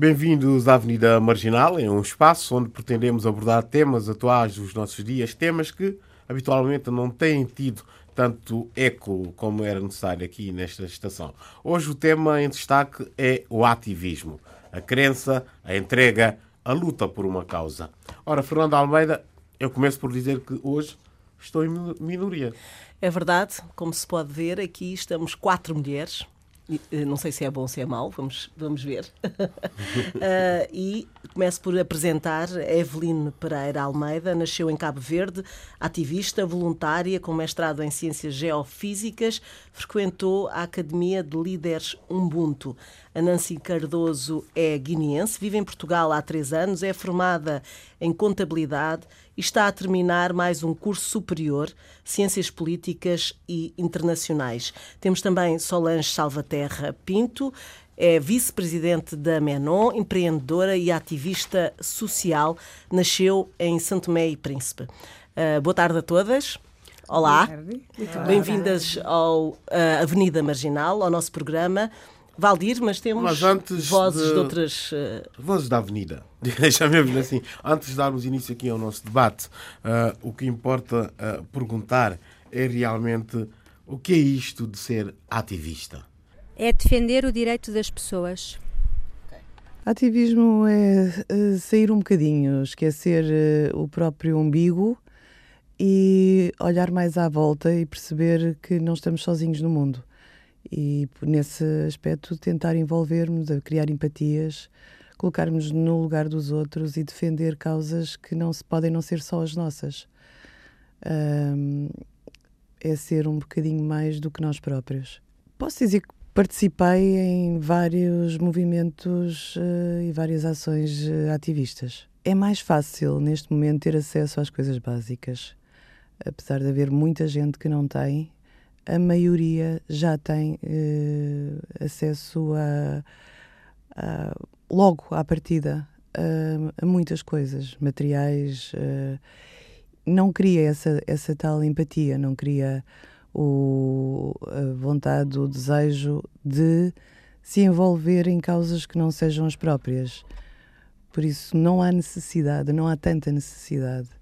Bem-vindos à Avenida Marginal, é um espaço onde pretendemos abordar temas atuais dos nossos dias, temas que habitualmente não têm tido tanto eco como era necessário aqui nesta estação. Hoje o tema em destaque é o ativismo, a crença, a entrega, a luta por uma causa. Ora, Fernando Almeida, eu começo por dizer que hoje estou em minoria. É verdade, como se pode ver, aqui estamos quatro mulheres não sei se é bom ou se é mau, vamos, vamos ver. uh, e começo por apresentar Eveline Pereira Almeida, nasceu em Cabo Verde, ativista, voluntária, com mestrado em Ciências Geofísicas, frequentou a Academia de Líderes Ubuntu. A Nancy Cardoso é guineense, vive em Portugal há três anos, é formada em Contabilidade e está a terminar mais um curso superior, Ciências Políticas e Internacionais. Temos também Solange Salvaterra Pinto, é vice-presidente da Menon, empreendedora e ativista social, nasceu em Santo Tomé e Príncipe. Uh, boa tarde a todas. Olá, bem-vindas ao uh, Avenida Marginal, ao nosso programa. Valdir, mas temos mas vozes de, de outras. Uh... Vozes da Avenida, chamemos assim. Antes de darmos início aqui ao nosso debate, uh, o que importa uh, perguntar é realmente o que é isto de ser ativista? É defender o direito das pessoas. Ativismo é sair um bocadinho, esquecer o próprio umbigo e olhar mais à volta e perceber que não estamos sozinhos no mundo e nesse aspecto tentar envolvermos, criar empatias, colocarmos no lugar dos outros e defender causas que não se podem não ser só as nossas. Um, é ser um bocadinho mais do que nós próprios. Posso dizer que participei em vários movimentos uh, e várias ações uh, ativistas. É mais fácil neste momento ter acesso às coisas básicas, apesar de haver muita gente que não tem a maioria já tem uh, acesso a, a, logo à partida a, a muitas coisas, materiais. Uh, não queria essa, essa tal empatia, não queria o, a vontade, o desejo de se envolver em causas que não sejam as próprias. Por isso, não há necessidade, não há tanta necessidade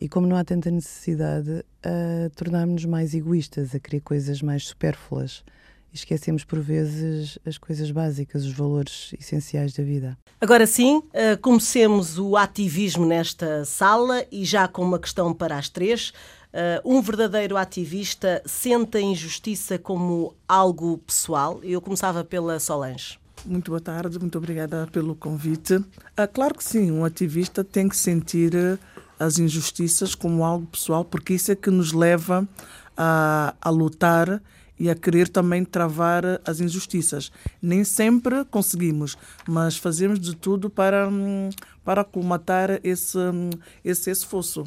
e como não há tanta necessidade, a tornarmos-nos mais egoístas, a querer coisas mais supérfluas. E esquecemos por vezes as coisas básicas, os valores essenciais da vida. Agora sim, eh, comecemos o ativismo nesta sala e já com uma questão para as três. Eh, um verdadeiro ativista sente a injustiça como algo pessoal? Eu começava pela Solange. Muito boa tarde, muito obrigada pelo convite. Ah, claro que sim, um ativista tem que sentir as injustiças como algo pessoal, porque isso é que nos leva a, a lutar e a querer também travar as injustiças. Nem sempre conseguimos, mas fazemos de tudo para, para colmatar esse, esse esforço.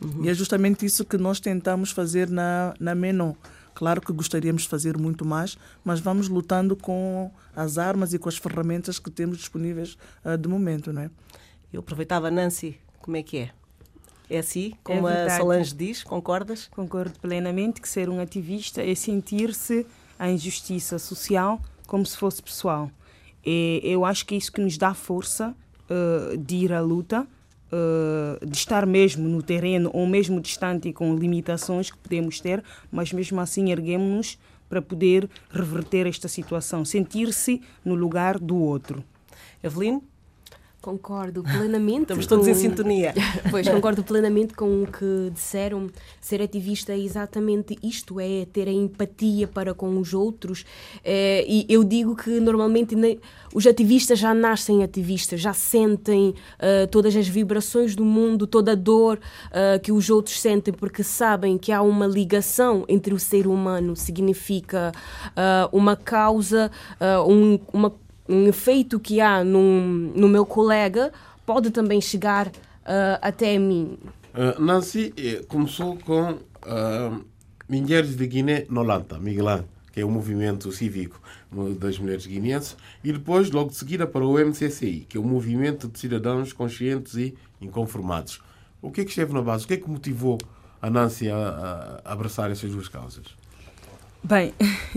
Uhum. E é justamente isso que nós tentamos fazer na, na Menon. Claro que gostaríamos de fazer muito mais, mas vamos lutando com as armas e com as ferramentas que temos disponíveis uh, de momento, não é? Eu aproveitava, Nancy, como é que é? É assim, como é a Solange diz, concordas? Concordo plenamente que ser um ativista é sentir-se a injustiça social como se fosse pessoal. E eu acho que é isso que nos dá força uh, de ir à luta, uh, de estar mesmo no terreno ou mesmo distante com limitações que podemos ter, mas mesmo assim erguemos-nos para poder reverter esta situação, sentir-se no lugar do outro. Evelyn? Concordo plenamente. Estamos todos com... em sintonia. Pois, concordo plenamente com o que disseram. Ser ativista é exatamente isto: é ter a empatia para com os outros. É, e eu digo que normalmente os ativistas já nascem ativistas, já sentem uh, todas as vibrações do mundo, toda a dor uh, que os outros sentem, porque sabem que há uma ligação entre o ser humano, significa uh, uma causa, um, uma um efeito que há num, no meu colega pode também chegar uh, até mim. Uh, Nancy eh, começou com uh, Mulheres de Guiné Nolanta, Miguelã, que é o movimento cívico das mulheres guineenses, e depois, logo de seguida, para o MCCI, que é o movimento de cidadãos conscientes e inconformados. O que é que esteve na base? O que é que motivou a Nancy a, a abraçar essas duas causas? Bem,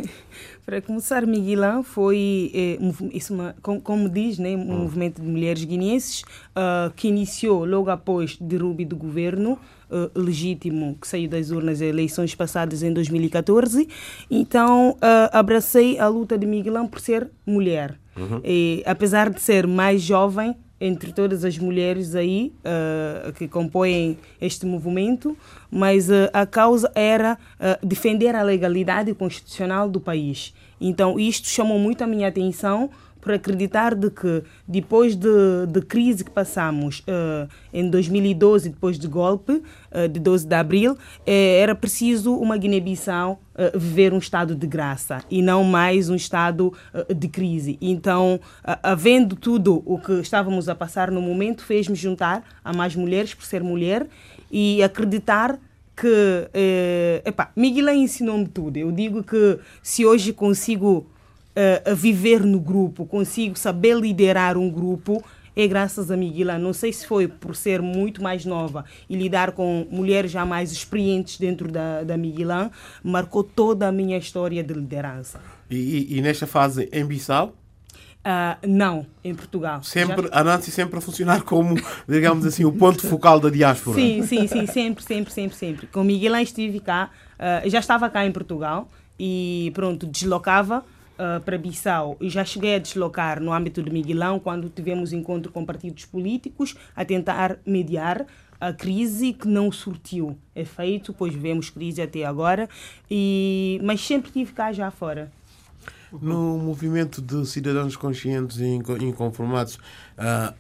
para começar, Miguelão foi, é, isso uma, como, como, diz, né, um hum. movimento de mulheres guineenses uh, que iniciou logo após o derrube do governo uh, legítimo que saiu das urnas eleições passadas em 2014. Então, uh, abracei a luta de Miguelão por ser mulher. Uhum. E, apesar de ser mais jovem, entre todas as mulheres aí uh, que compõem este movimento, mas uh, a causa era uh, defender a legalidade constitucional do país. Então, isto chamou muito a minha atenção por acreditar de que depois de, de crise que passamos uh, em 2012, depois do golpe uh, de 12 de abril, uh, era preciso uma Guiné-Bissau viver um estado de graça e não mais um estado de crise. Então, havendo tudo o que estávamos a passar no momento, fez-me juntar a mais mulheres por ser mulher e acreditar que, eh, epá, Miguel ensinou-me tudo. Eu digo que se hoje consigo uh, viver no grupo, consigo saber liderar um grupo, é graças a Miguila. Não sei se foi por ser muito mais nova e lidar com mulheres já mais experientes dentro da, da Miguilã, marcou toda a minha história de liderança. E, e, e nesta fase em Bissau? Uh, não, em Portugal. Sempre, já... A Nancy sempre a funcionar como, digamos assim, o ponto focal da diáspora. Sim, sim, sim, sempre, sempre, sempre, sempre. Com Miguelã estive cá, uh, já estava cá em Portugal e pronto, deslocava uh, para Bissau e já cheguei a deslocar no âmbito de Miguelão quando tivemos encontro com partidos políticos a tentar mediar a crise que não surtiu efeito, pois vemos crise até agora, e, mas sempre tive cá já fora. No movimento de cidadãos conscientes e inconformados, uh,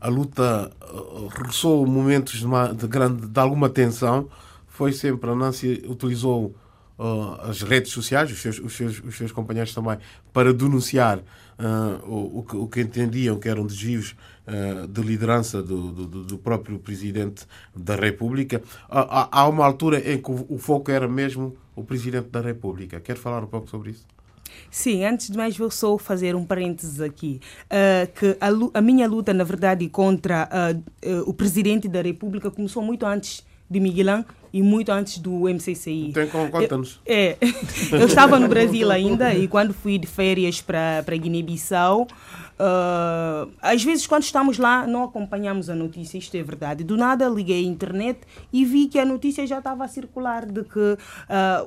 a luta uh, momentos de, uma, de, grande, de alguma tensão. Foi sempre, a Nancy utilizou uh, as redes sociais, os seus, os, seus, os seus companheiros também, para denunciar uh, o, o, que, o que entendiam que eram desvios uh, de liderança do, do, do, próprio Presidente da República. Há, uma altura em que o, o foco era mesmo o Presidente da República. Quer falar um pouco sobre isso? Sim, antes de mais vou só fazer um parênteses aqui, uh, que a, a, minha luta, na verdade, contra uh, uh, o Presidente da República começou muito antes de Miguelão e muito antes do MCCI. Tem com conta-nos. É, eu estava no Brasil ainda e quando fui de férias para Guiné-Bissau, Uh, às vezes, quando estamos lá, não acompanhamos a notícia, isto é verdade. Do nada, liguei a internet e vi que a notícia já estava a circular de que uh,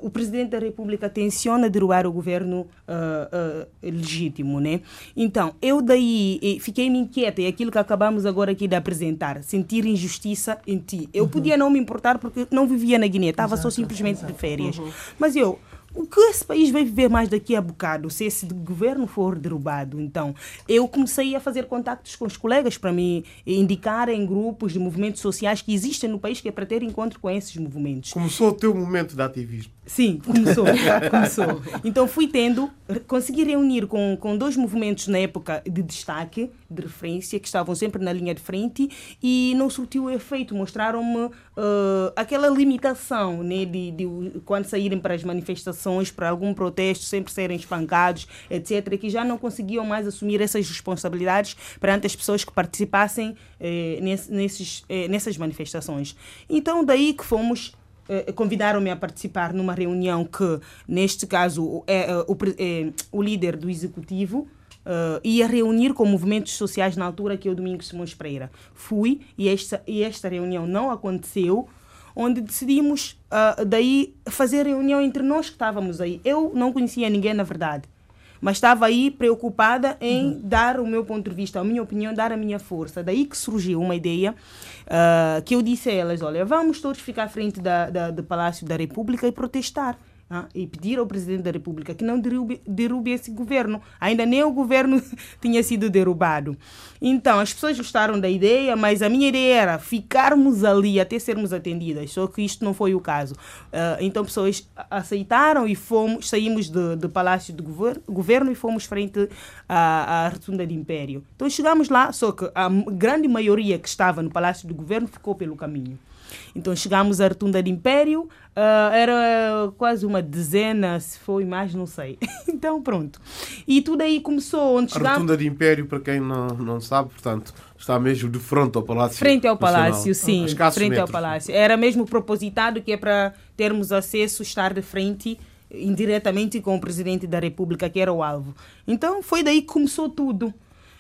o Presidente da República tenciona derrubar o governo uh, legítimo. Né? Então, eu daí fiquei-me inquieta, e aquilo que acabamos agora aqui de apresentar, sentir injustiça em ti. Eu uhum. podia não me importar porque não vivia na Guiné, estava só simplesmente exato. de férias. Uhum. Mas eu o que esse país vai viver mais daqui a bocado se esse governo for derrubado? Então, eu comecei a fazer contactos com os colegas para me indicarem grupos de movimentos sociais que existem no país que é para ter encontro com esses movimentos. Começou o teu momento de ativismo. Sim, começou. começou. Então fui tendo, consegui reunir com, com dois movimentos na época de destaque, de referência, que estavam sempre na linha de frente e não surtiu o efeito. Mostraram-me uh, aquela limitação né, de, de, quando saírem para as manifestações, para algum protesto, sempre serem espancados, etc., que já não conseguiam mais assumir essas responsabilidades perante as pessoas que participassem eh, nesses, eh, nessas manifestações. Então, daí que fomos convidaram-me a participar numa reunião que, neste caso, é, o, é, o líder do executivo uh, ia reunir com movimentos sociais na altura que é o Domingos Simões Pereira. Fui e esta, e esta reunião não aconteceu, onde decidimos uh, daí fazer reunião entre nós que estávamos aí. Eu não conhecia ninguém, na verdade mas estava aí preocupada em uhum. dar o meu ponto de vista, a minha opinião, dar a minha força. Daí que surgiu uma ideia uh, que eu disse a elas: olha, vamos todos ficar à frente da, da, do Palácio da República e protestar. Ah, e pedir ao Presidente da República que não derrube, derrube esse governo. Ainda nem o governo tinha sido derrubado. Então, as pessoas gostaram da ideia, mas a minha ideia era ficarmos ali até sermos atendidas, só que isto não foi o caso. Uh, então, pessoas aceitaram e fomos, saímos do, do Palácio do governo, governo e fomos frente à, à Rotunda de Império. Então, chegamos lá, só que a grande maioria que estava no Palácio do Governo ficou pelo caminho. Então chegamos à Rotunda de Império, uh, era quase uma dezena, se foi mais, não sei. então pronto. E tudo aí começou. Onde chegamos... A Rotunda de Império, para quem não, não sabe, portanto, está mesmo de frente ao Palácio. Frente ao Palácio, sim. frente metros. ao Palácio. Era mesmo propositado que é para termos acesso, estar de frente indiretamente com o presidente da República, que era o alvo. Então foi daí que começou tudo.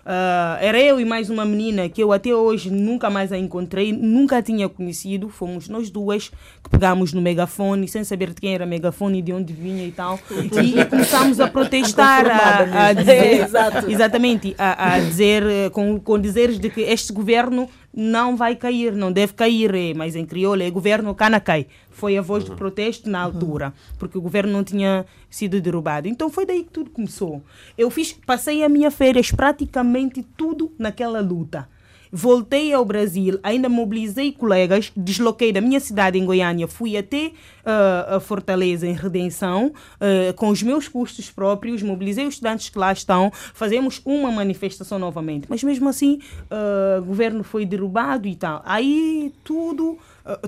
Uh, era eu e mais uma menina que eu até hoje nunca mais a encontrei, nunca a tinha conhecido. Fomos nós duas que pegámos no megafone, sem saber de quem era megafone e de onde vinha e tal. E, e começámos a protestar, a, a dizer, é, exatamente, a, a dizer, eh, com, com dizeres de que este governo não vai cair, não deve cair, é, mas em crioulo é governo cai Foi a voz de protesto na altura, porque o governo não tinha sido derrubado. Então foi daí que tudo começou. Eu fiz, passei a minha férias praticamente tudo naquela luta. Voltei ao Brasil, ainda mobilizei colegas, desloquei da minha cidade em Goiânia, fui até uh, a Fortaleza em Redenção, uh, com os meus custos próprios, mobilizei os estudantes que lá estão, fazemos uma manifestação novamente. Mas mesmo assim, uh, o governo foi derrubado e tal. Aí tudo,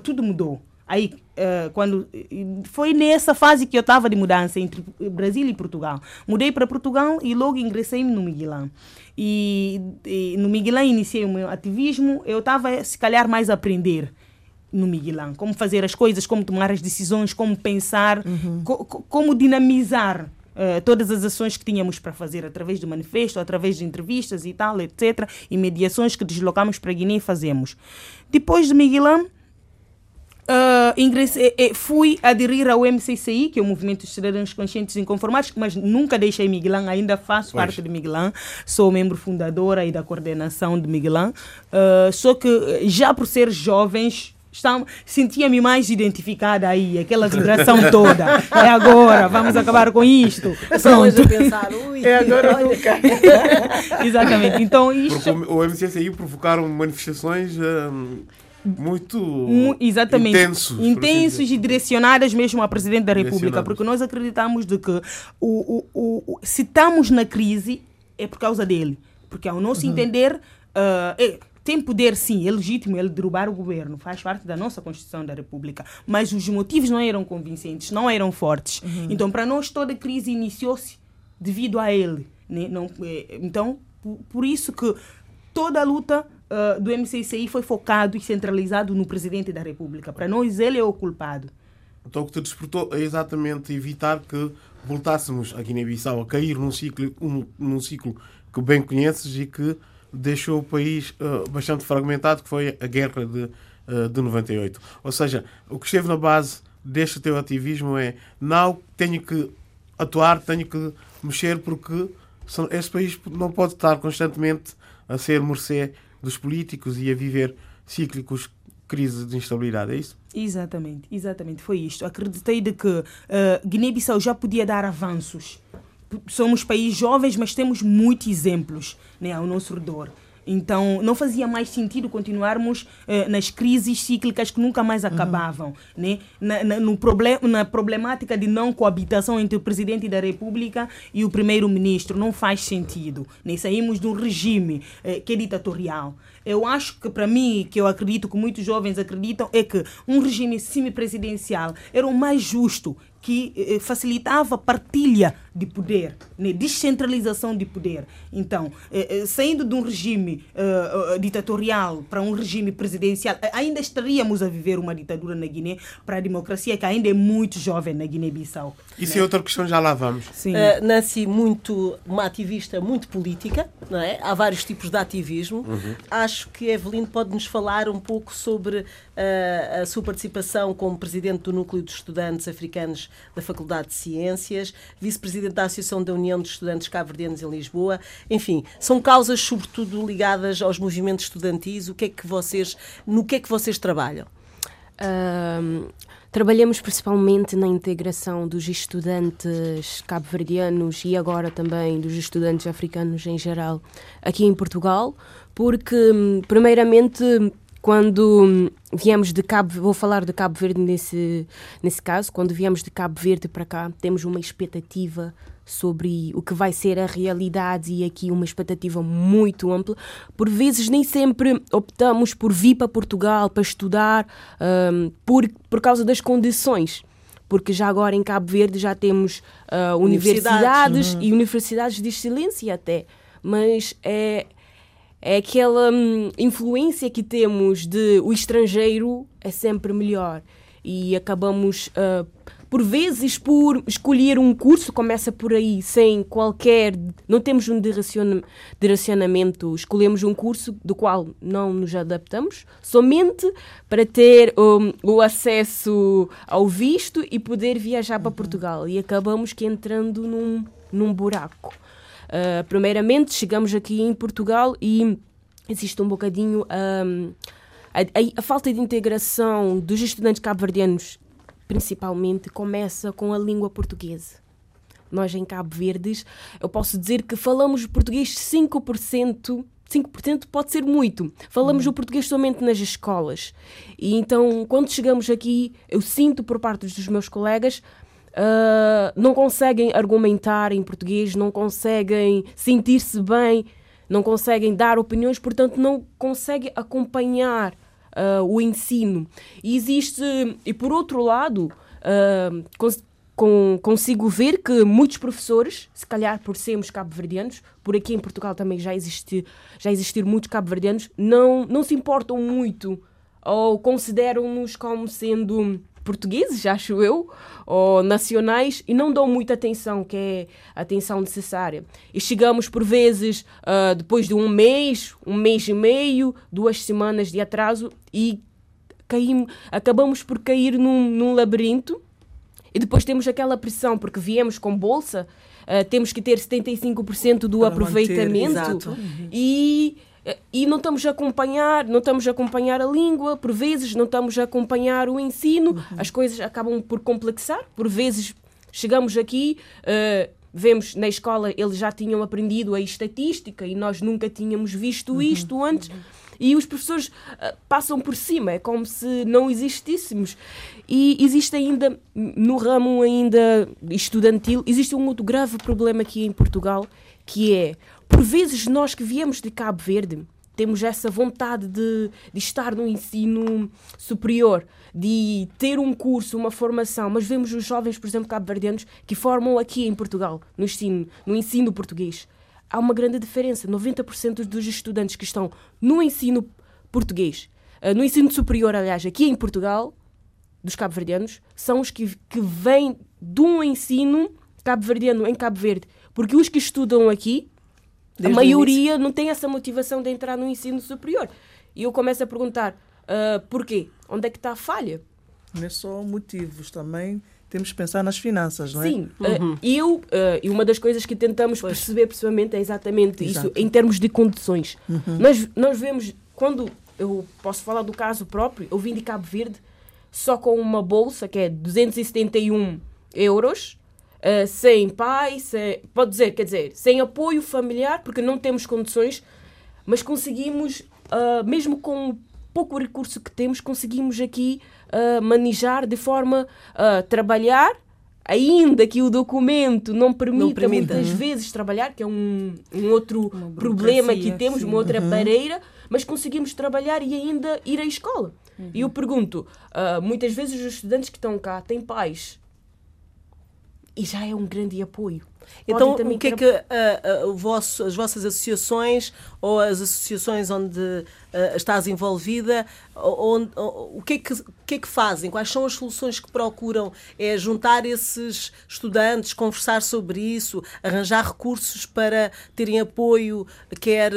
tudo mudou. Aí, uh, quando foi nessa fase que eu estava de mudança entre Brasil e Portugal. Mudei para Portugal e logo ingressei no Miguelão. E, e, no Miguelão iniciei o meu ativismo. Eu estava, se calhar, mais a aprender no Miguelão. Como fazer as coisas, como tomar as decisões, como pensar, uhum. co como dinamizar uh, todas as ações que tínhamos para fazer através do manifesto, através de entrevistas e tal, etc. E mediações que deslocamos para Guiné e fazemos. Depois de Miguelão, Uh, ingressei, eh, fui aderir ao MCCI, que é o Movimento de Cidadãos Conscientes e Inconformados, mas nunca deixei Miguelão, ainda faço pois. parte de Miguelão, sou membro fundadora e da coordenação de Miguelão. Uh, só que já por ser jovens, sentia-me mais identificada aí, aquela vibração toda. É agora, vamos acabar com isto. Pronto. pensar, ui, é agora nunca. Exatamente. Então, isto... Porque o MCCI provocaram manifestações. Hum muito exatamente intensos, assim intensos e direcionadas mesmo ao presidente da República, porque nós acreditamos de que o, o, o, se estamos na crise é por causa dele, porque ao nosso uhum. entender uh, é, tem poder sim, é legítimo ele derrubar o governo, faz parte da nossa Constituição da República, mas os motivos não eram convincentes, não eram fortes. Uhum. Então, para nós, toda a crise iniciou-se devido a ele. Né? Não, é, então, por, por isso que toda a luta uh, do MCCI foi focado e centralizado no presidente da República. Para nós, ele é o culpado. Então, o que te despertou é exatamente evitar que voltássemos a Guiné-Bissau a cair num ciclo, um, num ciclo que bem conheces e que deixou o país uh, bastante fragmentado, que foi a guerra de, uh, de 98. Ou seja, o que esteve na base deste teu ativismo é não tenho que atuar, tenho que mexer porque este país não pode estar constantemente a ser mercê dos políticos e a viver cíclicos crises de instabilidade, é isso? Exatamente, exatamente, foi isto. Acreditei de que uh, Guiné-Bissau já podia dar avanços. Somos países jovens, mas temos muitos exemplos né, ao nosso redor. Então, não fazia mais sentido continuarmos eh, nas crises cíclicas que nunca mais acabavam. Uhum. Né? Na, na, no problem, na problemática de não coabitação entre o presidente da República e o primeiro-ministro. Não faz sentido. Né? Saímos de um regime eh, que é ditatorial. Eu acho que, para mim, que eu acredito que muitos jovens acreditam, é que um regime semipresidencial era o mais justo que eh, facilitava a partilha de poder, né? descentralização de poder. Então, eh, eh, saindo de um regime ditatorial para um regime presidencial, ainda estaríamos a viver uma ditadura na Guiné para a democracia que ainda é muito jovem na Guiné-Bissau. Isso né? é outra questão, já lá vamos. Sim. Uh, Nancy, muito, uma ativista muito política, não é? há vários tipos de ativismo. Uhum. Acho que Evelyn pode nos falar um pouco sobre uh, a sua participação como presidente do Núcleo de Estudantes Africanos da Faculdade de Ciências, vice-presidente da Associação da União de Estudantes Cabo-Verdianos em Lisboa. Enfim, são causas sobretudo ligadas aos movimentos estudantis. O que é que vocês, no que é que vocês trabalham? trabalhamos principalmente na integração dos estudantes cabo-verdianos e agora também dos estudantes africanos em geral aqui em Portugal, porque, hum, primeiramente, quando viemos de Cabo, vou falar de Cabo Verde nesse, nesse caso, quando viemos de Cabo Verde para cá, temos uma expectativa sobre o que vai ser a realidade e aqui uma expectativa muito ampla. Por vezes nem sempre optamos por vir para Portugal para estudar um, por, por causa das condições porque já agora em Cabo Verde já temos uh, universidades, universidades uhum. e universidades de excelência até, mas é é aquela hum, influência que temos de o estrangeiro é sempre melhor e acabamos uh, por vezes, por escolher um curso, começa por aí, sem qualquer. Não temos um direcionamento, escolhemos um curso do qual não nos adaptamos, somente para ter um, o acesso ao visto e poder viajar para Portugal. E acabamos que entrando num, num buraco. Uh, primeiramente, chegamos aqui em Portugal e existe um bocadinho. Um, a, a, a, falta de integração dos estudantes cabo-verdianos principalmente, começa com a língua portuguesa. Nós em Cabo Verdes, eu posso dizer que falamos português 5%. 5% pode ser muito. Falamos uhum. o português somente nas escolas. E então, quando chegamos aqui, eu sinto por parte dos meus colegas Uh, não conseguem argumentar em português, não conseguem sentir-se bem, não conseguem dar opiniões, portanto, não conseguem acompanhar uh, o ensino. E existe, e por outro lado, uh, cons com, consigo ver que muitos professores, se calhar por sermos cabo-verdianos, por aqui em Portugal também já, existe, já existir muitos cabo-verdianos, não, não se importam muito ou consideram-nos como sendo portugueses, acho eu, ou nacionais, e não dão muita atenção, que é a atenção necessária. E chegamos, por vezes, uh, depois de um mês, um mês e meio, duas semanas de atraso, e caímos, acabamos por cair num, num labirinto, e depois temos aquela pressão, porque viemos com bolsa, uh, temos que ter 75% do Para aproveitamento, manter, e e não estamos a acompanhar, não estamos a acompanhar a língua, por vezes não estamos a acompanhar o ensino, uhum. as coisas acabam por complexar, por vezes chegamos aqui, uh, vemos na escola eles já tinham aprendido a estatística e nós nunca tínhamos visto uhum. isto antes. Uhum. E os professores uh, passam por cima, é como se não existíssemos. E existe ainda, no ramo ainda estudantil, existe um outro grave problema aqui em Portugal, que é por vezes nós que viemos de Cabo Verde temos essa vontade de, de, estar no ensino superior, de ter um curso, uma formação, mas vemos os jovens, por exemplo, cabo-verdianos, que formam aqui em Portugal, no ensino, no ensino português. Há uma grande diferença. 90% dos estudantes que estão no ensino português, eh, no ensino superior, aliás, aqui em Portugal, dos cabo-verdianos, são os que, que vêm de um ensino cabo-verdiano em Cabo Verde. Porque os que estudam aqui, Desde a maioria não tem essa motivação de entrar no ensino superior. E eu começo a perguntar uh, porquê? Onde é que está a falha? Não é só motivos, também temos que pensar nas finanças, não é? Sim, uhum. uh, eu, uh, e uma das coisas que tentamos pois. perceber pessoalmente é exatamente Exato. isso, em termos de condições. Uhum. Nós, nós vemos, quando eu posso falar do caso próprio, eu vim de Cabo Verde só com uma bolsa que é 271 euros uh, sem pai, sem, pode dizer, quer dizer, sem apoio familiar, porque não temos condições, mas conseguimos, uh, mesmo com pouco recurso que temos, conseguimos aqui uh, manejar de forma a trabalhar, ainda que o documento não permita, não permita muitas uhum. vezes trabalhar, que é um, um outro problema que temos, sim. uma outra uhum. barreira, mas conseguimos trabalhar e ainda ir à escola. Uhum. E eu pergunto, uh, muitas vezes os estudantes que estão cá têm pais e já é um grande apoio. Então, o que é que uh, uh, vosso, as vossas associações ou as associações onde uh, estás envolvida, onde, o, que é que, o que é que fazem? Quais são as soluções que procuram? É juntar esses estudantes, conversar sobre isso, arranjar recursos para terem apoio, quer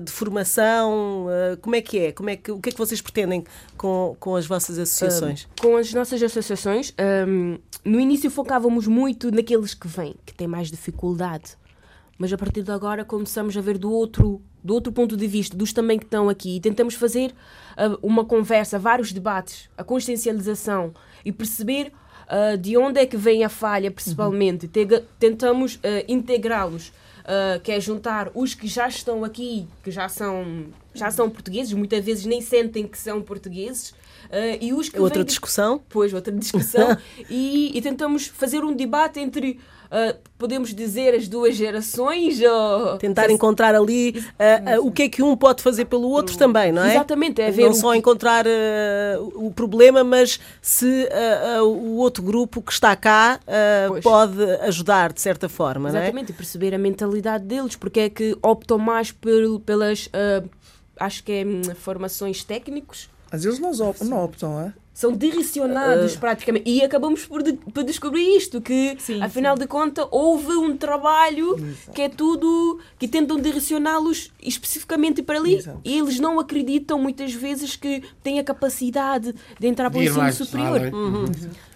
de formação? como é que é? Como é que, o que é que vocês pretendem com, com as vossas associações? com as nossas associações, um, no início focávamos muito naqueles que vêm, que têm mais dificuldade. Mas a partir de agora começamos a ver do outro, do outro ponto de vista, dos também que estão aqui, e tentamos fazer uh, uma conversa, vários debates, a consciencialização e perceber uh, de onde é que vem a falha, principalmente. Uhum. Tentamos uh, integrá-los, que é juntar os que já estão aqui, que já são, já são portugueses, muitas vezes nem sentem que são portugueses, Uh, e os que outra discussão? Pois, outra discussão. e, e, tentamos fazer um debate entre, uh, podemos dizer, as duas gerações. Ou... Tentar encontrar ali uh, o que é que um pode fazer pelo outro também, não é? Exatamente. É ver não só encontrar o problema, mas se o outro grupo que está cá pode ajudar de certa forma, Exatamente, não é? e perceber a mentalidade deles, porque é que optam mais por, pelas, acho que é hum, formações técnicos não optam, não optam é? São direcionados Uh. praticamente. E acabamos por, de- por descobrir isto, que Sim, afinal de contas houve um trabalho que é tudo, que tentam direcioná-los especificamente para ali. Exato. E eles não acreditam muitas vezes que têm a capacidade de entrar para o ensino superior. além. Uhum.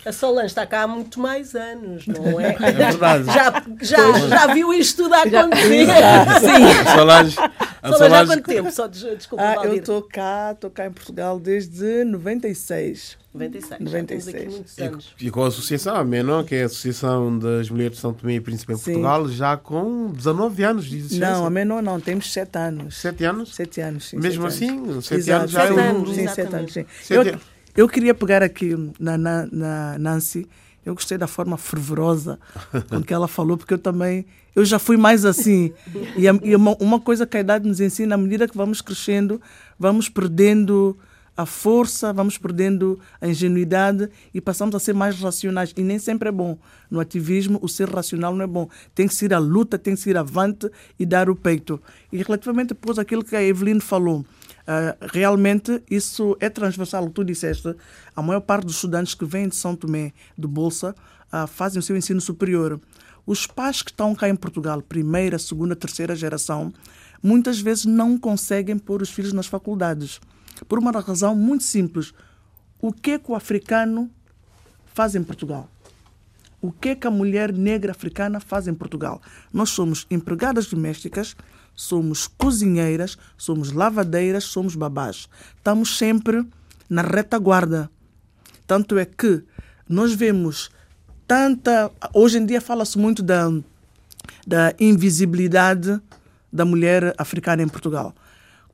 A Solange está cá há muito mais anos, não é? É verdade. Já, já, já viu isto tudo acontecer. A Solange, a Solange há Solange quanto tempo? Só des- desculpa, Ah, eu estou cá, estou cá em Portugal desde 96. 96. 96. Já temos aqui muitos anos. E com a associação, a MENO, que é a Associação das Mulheres de São Tomé e Príncipe em Sim. Portugal, já com 19 anos de existência. Não, a menor não, temos 7 anos. 7 anos? 7 anos, sim. Mesmo sete assim, anos. 7 Exato, anos já é sete um. Sim, exatamente. 7 anos, sim. Sete Eu, anos. Eu queria pegar aqui na, na, na Nancy. Eu gostei da forma fervorosa com que ela falou, porque eu também eu já fui mais assim. E, a- e uma, uma coisa que a idade nos ensina, à medida que vamos crescendo, vamos perdendo a força, vamos perdendo a ingenuidade e passamos a ser mais racionais. E nem sempre é bom. No ativismo, o ser racional não é bom. Tem que ser a luta, tem que ser avante e dar o peito. E relativamente depois aquilo que a Evelyn falou, ah, realmente isso é transversal, tu disseste. A maior parte dos estudantes que vêm de São Tomé, de Bolsa, ah, fazem o seu ensino superior. Os pais que estão cá em Portugal, primeira, segunda, terceira geração, muitas vezes não conseguem pôr os filhos nas faculdades. Por uma razão muito simples. O que é que o africano faz em Portugal? O que é que a mulher negra africana faz em Portugal? Nós somos empregadas domésticas, somos cozinheiras, somos lavadeiras, somos babás. Estamos sempre na retaguarda. Tanto é que nós vemos tanta. Hoje em dia fala-se muito da, da invisibilidade da mulher africana em Portugal.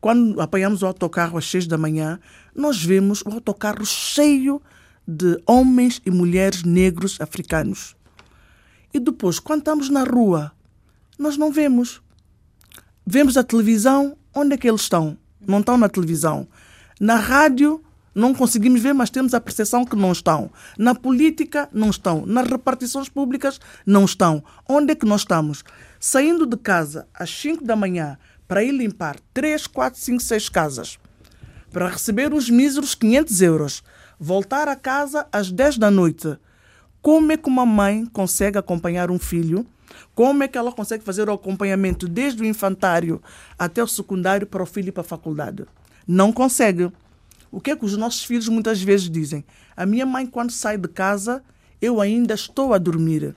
Quando apanhamos o autocarro às seis da manhã, nós vemos o autocarro cheio de homens e mulheres negros africanos. E depois, quando estamos na rua, nós não vemos. Vemos a televisão, onde é que eles estão? Não estão na televisão. Na rádio, não conseguimos ver, mas temos a percepção que não estão. Na política, não estão. Nas repartições públicas, não estão. Onde é que nós estamos? Saindo de casa às 5 da manhã para ir limpar 3, 4, 5, 6 casas, para receber os míseros 500 euros, voltar a casa às 10 da noite. Como é que uma mãe consegue acompanhar um filho? Como é que ela consegue fazer o acompanhamento desde o infantário até o secundário para o filho ir para a faculdade? Não consegue. O que é que os nossos filhos muitas vezes dizem? A minha mãe, quando sai de casa, eu ainda estou a dormir.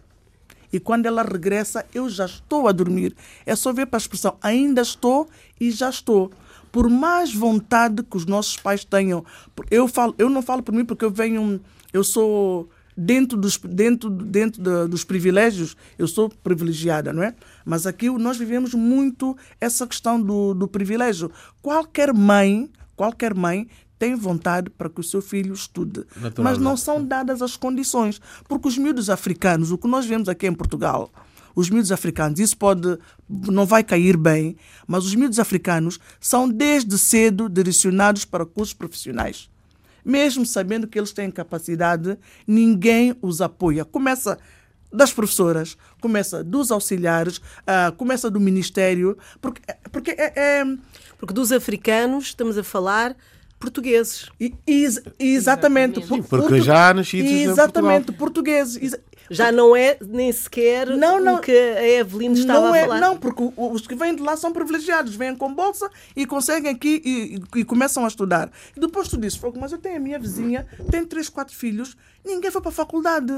E quando ela regressa, eu já estou a dormir. É só ver para a expressão ainda estou e já estou. Por mais vontade que os nossos pais tenham, eu, falo, eu não falo por mim porque eu venho, eu sou dentro dos, dentro, dentro de- dos privilégios, eu sou privilegiada, não é? Mas aqui nós vivemos muito essa questão do, do privilégio. Qualquer mãe, qualquer mãe tem vontade para que o seu filho estude, mas não são dadas as condições. Porque os miúdos africanos, o que nós vemos aqui em Portugal, os miúdos africanos, isso pode, não vai cair bem, mas os miúdos africanos são desde cedo direcionados para cursos profissionais. Mesmo sabendo que eles têm capacidade, ninguém os apoia. Começa das professoras, começa dos auxiliares, ah, começa do ministério, porque, porque é- é, Porque dos africanos estamos a falar portugueses. E- ex- exatamente. Exatamente. Sim, porque portu- já há nascidos em Exatamente, português. Já não é nem sequer Não, não. o que a Evelyn estava Não, a é, falar. não, porque os que vêm de lá são privilegiados, vêm com bolsa e conseguem aqui e, e- começam a estudar. E depois tu dizes, "Fogo, mas eu tenho a minha vizinha, tem três, quatro filhos, ninguém foi para a faculdade.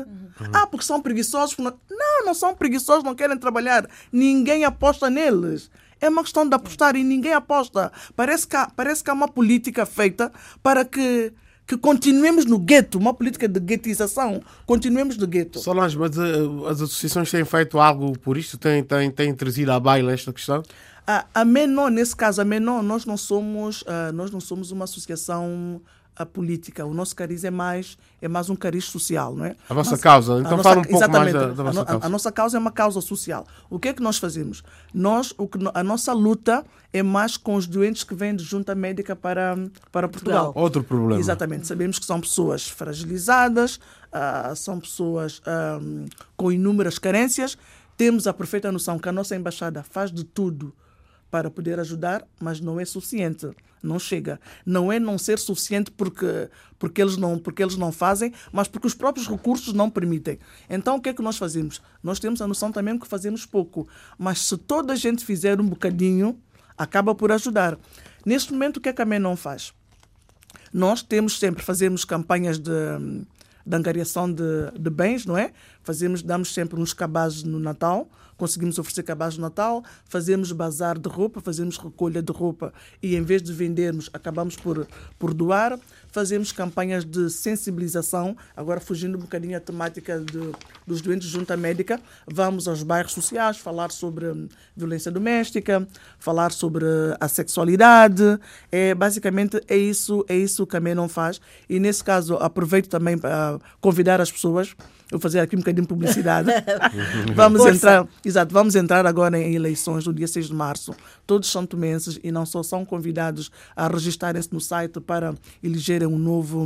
Ah, porque são preguiçosos. não, não são preguiçosos, não querem trabalhar. Ninguém aposta neles. É uma questão de apostar e ninguém aposta. Parece que há, parece que há uma política feita para que, que continuemos no gueto, uma política de guetização. Continuemos no gueto. Solange, mas eh, as associações têm feito algo por isto? Têm, têm, têm trazido à baila esta questão? A, a Menon, nesse caso, a Menon, nós não somos, ah, nós não somos uma associação ah, política. O nosso cariz é mais, é mais um cariz social, não é? A vossa Mas- causa. a Então nossa- fala um pouco mais da, da A vossa a- causa. A, nossa causa é uma causa social. O que é que nós fazemos? Nós, o que, a nossa luta é mais com os doentes que vêm de junta médica para, para Portugal. Outro problema. Exatamente. Sabemos que são pessoas fragilizadas, ah, são pessoas ah, com inúmeras carências. Temos a perfeita noção que a nossa embaixada faz de tudo para poder ajudar, mas não é suficiente. Não chega. Não é não ser suficiente porque, porque, eles não, porque eles não fazem, mas porque os próprios recursos não permitem. Então, o que é que nós fazemos? Nós temos a noção também que fazemos pouco. Mas se toda a gente fizer um bocadinho, acaba por ajudar. Neste momento, o que é que a MEN não faz? Nós temos sempre, fazemos campanhas de, de angariação de, de bens, não é? Fazemos, damos sempre uns cabazes no Natal, conseguimos oferecer cabazes no Natal, fazemos bazar de roupa, fazemos recolha de roupa e em vez de vendermos, acabamos por, por doar. Fazemos campanhas de sensibilização, agora fugindo um bocadinho a temática de, dos doentes junto à médica, vamos aos bairros sociais falar sobre hum, violência doméstica, falar sobre a sexualidade. É, basicamente é isso, é isso que a MEN não faz. E nesse caso aproveito também para convidar as pessoas Vou fazer aqui um bocadinho de publicidade. vamos Força. entrar, exato, vamos entrar agora em eleições no dia 6 de março. Todos são tomenses e não só são convidados a registarem-se no site para elegerem um novo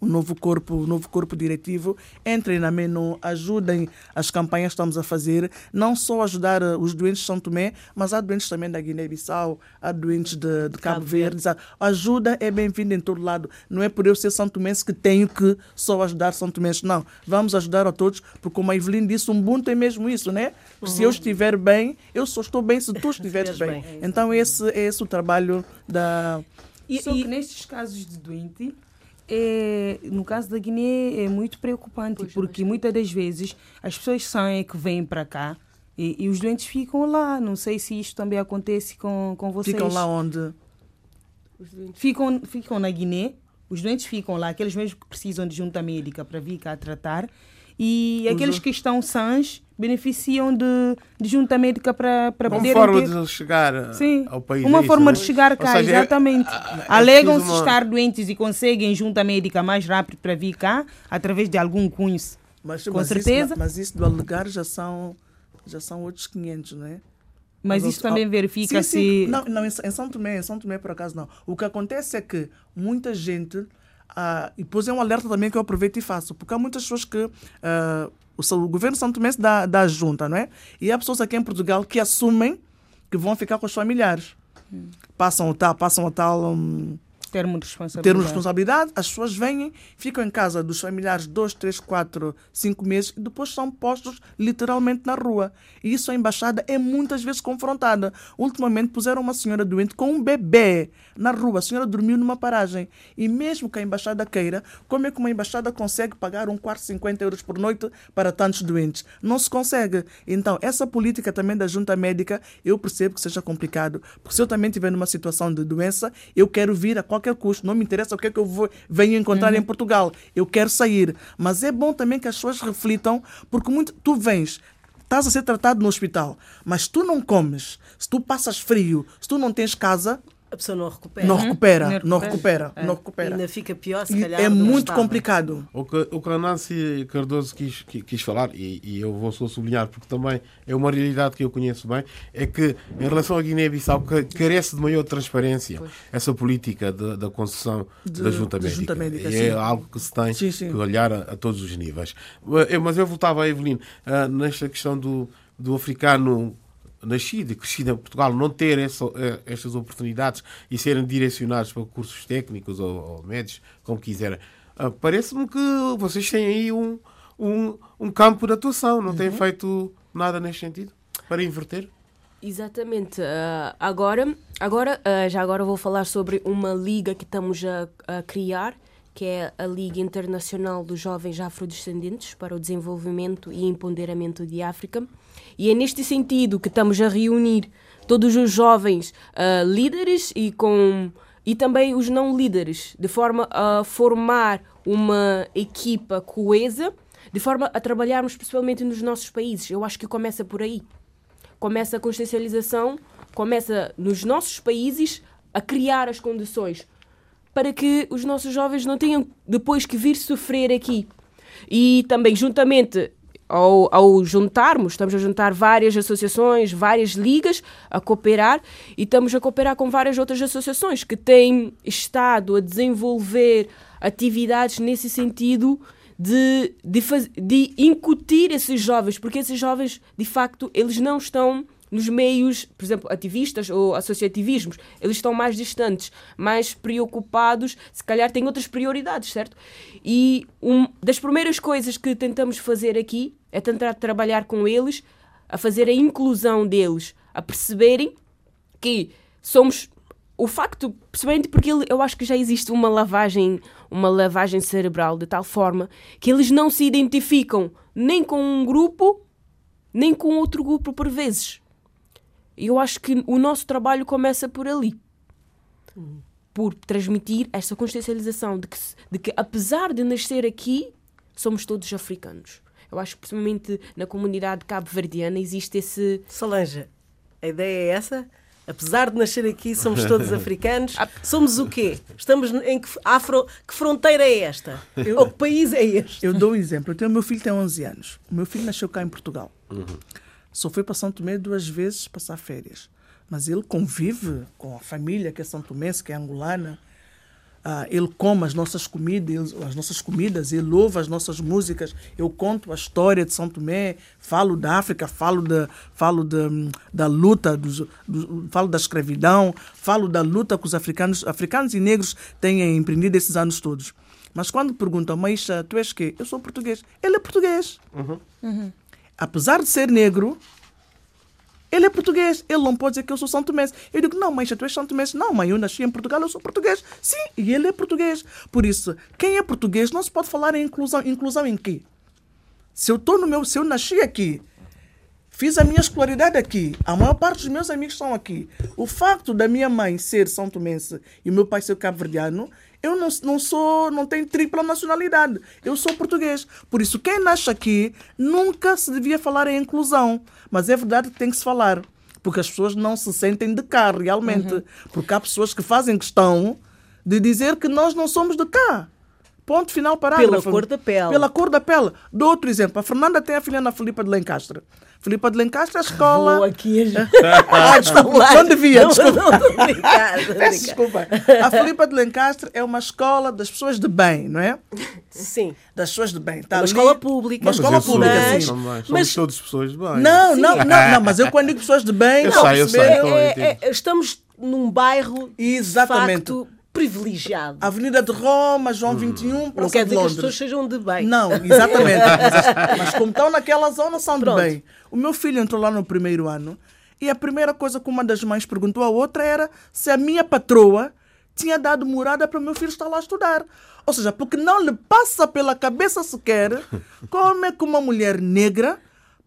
o novo corpo, o novo corpo diretivo. Entrem na MENU, ajudem as campanhas que estamos a fazer, não só ajudar eh, os doentes de São Tomé, mas há doentes também da Guiné-Bissau, há doentes de, de Cabo, Cabo Verde. Verde. Ajuda é bem-vinda em todo lado. Não é por eu ser São Tomense que tenho que só ajudar São Tomenses. Não, vamos ajudar a todos, porque como a Evelyn disse, um Ubuntu é mesmo isso, né? Uhum. Se eu estiver bem, eu só estou bem se tu estiveres bem. bem. Então esse é esse o trabalho da... E, Só que nestes casos de doente, é, no caso da Guiné é muito preocupante, pois, porque mas... muitas das vezes as pessoas saem que vêm para cá e, e, os doentes ficam lá. Não sei se isto também acontece com, com vocês. Ficam lá onde? Ficam, ficam na Guiné, os doentes ficam lá, aqueles mesmos que precisam de junta médica para vir cá tratar e aqueles que estão sãs beneficiam de, de junta médica para, para uma forma ter... de chegar Sim, ao país. Uma é forma de chegar cá, seja, é- exatamente. É, é Alegam-se uma... estar doentes e conseguem junta médica mais rápido para vir cá, através de algum cunho. Mas, com mas certeza. Isso, mas isso do alegar já são, já são outros 500, não é? Mas, mas isso também verifica sim, sim. se. Não, não, em São Tomé, em São Tomé, por acaso, não. O que acontece é que muita gente ah, e depois é um alerta também que eu aproveito e faço, porque há muitas pessoas que ah, o, o, governo São Tomé dá, dá junta, não é? E há pessoas aqui em Portugal que assumem que vão ficar com os familiares. Hum. Passam o tal, passam o tal um, termo de responsabilidade. Termo de responsabilidade, as pessoas vêm, ficam em casa dos familiares dois, três, quatro, cinco meses e depois são postos literalmente na rua. E isso a embaixada é muitas vezes confrontada. Ultimamente puseram uma senhora doente com um bebê na rua. A senhora dormiu numa paragem. E mesmo que a embaixada queira, como é que uma embaixada consegue pagar um quarto 50 euros por noite para tantos doentes? Não se consegue. Então, essa política também da junta médica, eu percebo que seja complicado. Porque se eu também estiver numa situação de doença, eu quero vir a qualquer custo. Não me interessa o que é que eu vou, venho encontrar uhum. em Portugal. Eu quero sair. Mas é bom também que as pessoas reflitam, porque muito, tu vens, estás a ser tratado no hospital, mas tu não comes, se tu passas frio, se tu não tens casa, a pessoa não recupera. Não recupera, não recupera, não recupera. É. Ainda fica pior, se calhar. É muito complicado. O que, o que a Nancy Cardoso quis, quis falar, e, e eu vou só sublinhar porque também é uma realidade que eu conheço bem, é que em relação à Guiné-Bissau carece de maior transparência pois. essa política da concessão de, da junta médica. Junta médica é algo que se tem sim, sim. que olhar a, a, todos os níveis. Mas eu voltava a Evelyn, uh, nesta questão do, do africano nascido e crescido em Portugal não ter essa, eh, estas oportunidades e serem direcionados para cursos técnicos ou, ou médios, como quiserem. Uh, Parece-me que vocês têm aí um, um, um campo de atuação, não uhum. têm feito nada neste sentido para inverter? Exatamente. Uh, agora, agora uh, já agora vou falar sobre uma liga que estamos a, a, criar, que é a Liga Internacional dos Jovens Afrodescendentes para o Desenvolvimento e Empoderamento de África. E é neste sentido que estamos a reunir todos os jovens uh, líderes e, com, e também os não líderes, de forma a formar uma equipa coesa, de forma a trabalharmos principalmente nos nossos países. Eu acho que começa por aí. Começa a consciencialização, começa nos nossos países a criar as condições para que os nossos jovens não tenham depois que vir sofrer aqui. E também, juntamente ao, ao, juntarmos, estamos a juntar várias associações, várias ligas a cooperar e estamos a cooperar com várias outras associações que têm estado a desenvolver atividades nesse sentido de, de, faz, de incutir esses jovens, porque esses jovens, de facto, eles não estão nos meios, por exemplo, ativistas ou associativismos, eles estão mais distantes, mais preocupados, se calhar têm outras prioridades, certo? E um, das primeiras coisas que tentamos fazer aqui é tentar trabalhar com eles, a fazer a inclusão deles, a perceberem que somos o facto, principalmente porque eu acho que já existe uma lavagem, uma lavagem cerebral de tal forma que eles não se identificam nem com um grupo, nem com outro grupo por vezes. E eu acho que o nosso trabalho começa por ali. Por transmitir esta consciencialização de que, de que, apesar de nascer aqui, somos todos africanos. Eu acho que, principalmente na comunidade cabo-verdiana, existe esse. Solange, a ideia é essa? Apesar de nascer aqui, somos todos africanos. Somos o quê? Estamos em que, afro, que fronteira é esta? Eu, Ou que país é este? Eu dou um exemplo. Eu tenho, meu filho tem 11 anos. O meu filho nasceu cá em Portugal. Uhum. Só foi para São Tomé duas vezes passar férias. Mas ele convive com a família que é São Tomé, que é angolana. Ah, ele come as nossas comidas, as nossas comidas, ele ouve as nossas músicas. Eu conto a história de São Tomé, falo da África, falo da, falo da, da luta, dos, do, falo da escravidão, falo da luta que os africanos, africanos e negros têm empreendido esses anos todos. Mas quando perguntam, mas tu és quê? Eu sou português. Ele é português. Uhum. Uhum. Apesar de ser negro, ele é português. Ele não pode dizer que eu sou santo Tomense. Eu digo, não, mãe, tu és santo Tomense. Não, mãe, eu nasci em Portugal, eu sou português. Sim, e ele é português. Por isso, quem é português não se pode falar em inclusão. Inclusão em quê? Se eu estou no meu... Se eu nasci aqui, fiz a minha escolaridade aqui, a maior parte dos meus amigos estão aqui. O facto da minha mãe ser são tomense e o meu pai ser cabo-verdiano, eu não, não sou, não tenho tripla nacionalidade. Eu sou português. Por isso, quem nasce aqui nunca se devia falar em inclusão. Mas é verdade que tem que se falar. Porque as pessoas não se sentem de cá, realmente. Uhum. Porque há pessoas que fazem questão de dizer que nós não somos de cá. Ponto final parágrafo. Pela cor da pele. Pela cor da pele. Dou outro exemplo. A Fernanda tem a filha na Filipa de Lencastre. Filipa de Lencastre, a escola. Vou aqui. ah, desculpa. Não devia, desculpa. Não, não, Peço desculpa. A Filipa de Lencastre é uma escola das pessoas de bem, não é? Sim. Das pessoas de bem. Tá uma ali, escola pública. Uma escola pública, mas, sim. Somos, mas todas pessoas de bem. Não, não, não, não, mas eu quando digo pessoas de bem, eu sei, eu sei. É, é, estamos num bairro Exatamente. Facto, privilegiado. Avenida de Roma, João hum. 21, Não quer dizer que as pessoas sejam de bem. Não, exatamente. mas, mas, como estão naquela zona, são Pronto. de bem. O meu filho entrou lá no primeiro ano e a primeira coisa que uma das mães perguntou à outra era se a minha patroa tinha dado morada para o meu filho estar lá a estudar. Ou seja, porque não lhe passa pela cabeça sequer como é que uma mulher negra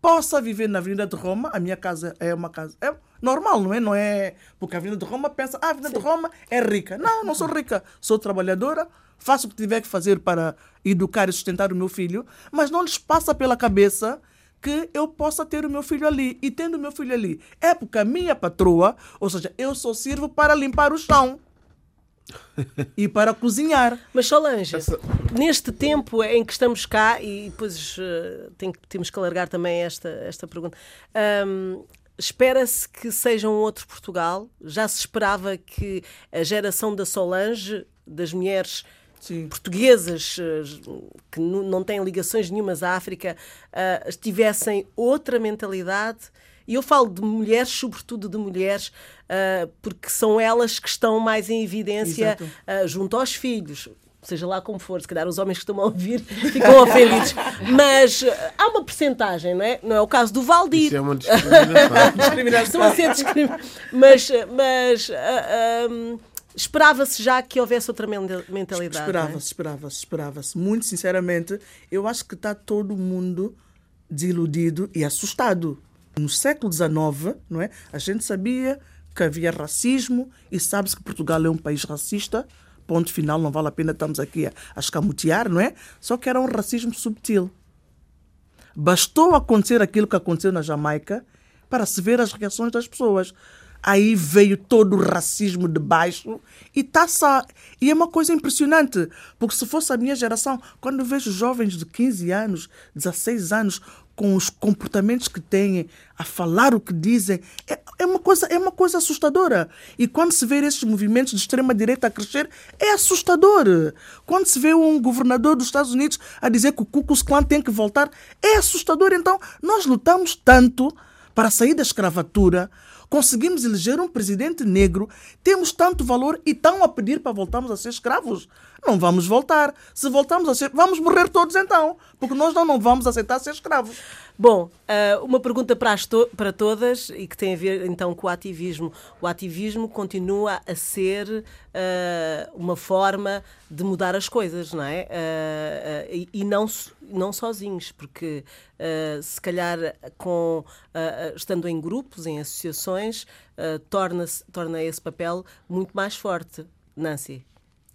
possa viver na Avenida de Roma. A minha casa é uma casa. É, normal, não é? Não é porque a Avenida de Roma pensa, ah, a Avenida Sim. de Roma é rica. Não, não sou rica. Sou trabalhadora, faço o que tiver que fazer para educar e sustentar o meu filho, mas não lhes passa pela cabeça que eu possa ter o meu filho ali. E tendo o meu filho ali, é porque a minha patroa, ou seja, eu só sirvo para limpar o chão. e para cozinhar. Mas Solange, Essa... neste tempo em que estamos cá, e depois uh, tem, temos que alargar também esta, esta pergunta, um, Espera-se que seja um outro Portugal? Já se esperava que a geração da Solange, das mulheres Sim. portuguesas eh, que não têm ligações nenhumas à África, uh, tivessem outra mentalidade? E eu falo de mulheres, sobretudo de mulheres, uh, porque são elas que estão mais em evidência uh, junto aos filhos seja lá como for, se calhar os homens que estão a ouvir ficam ofendidos, mas uh, há uma percentagem, não é? Não é o caso do Valdir. Isso é uma discriminação. discriminação. a ser discriminados. Mas, mas uh, um, esperava-se já que houvesse outra mentalidade. É? Esperava-se, é? esperava-se, esperava-se. Muito sinceramente, eu acho que está todo mundo desiludido e assustado. No século XIX, não é? A gente sabia que havia racismo e sabe-se que Portugal é um país racista ponto final, não vale a pena estamos aqui a, a escamotear, não é? Só que era um racismo subtil. Bastou acontecer aquilo que aconteceu na Jamaica para se ver as reações das pessoas. Aí veio todo o racismo de baixo e tá E é uma coisa impressionante, porque se fosse a minha geração, quando vejo jovens de 15 anos, 16 anos, com os comportamentos que têm, a falar o que dizem, é, é, uma, coisa, é uma coisa assustadora. E quando se vê esses movimentos de extrema-direita a crescer, é assustador. Quando se vê um governador dos Estados Unidos a dizer que o Ku Klux Klan tem que voltar, é assustador. Então, nós lutamos tanto para sair da escravatura, conseguimos eleger um presidente negro, temos tanto valor e estão a pedir para voltarmos a ser escravos. Não vamos voltar. Se voltarmos a ser, vamos morrer todos então, porque nós não, não vamos aceitar ser escravos. Bom, uh, uma pergunta para, para todas e que tem a ver então com o ativismo. O ativismo continua a ser uh, uma forma de mudar as coisas, não é? Uh, e, e, não, não sozinhos, porque se calhar com, estando em grupos, em associações, torna, torna esse papel muito mais forte. Nancy.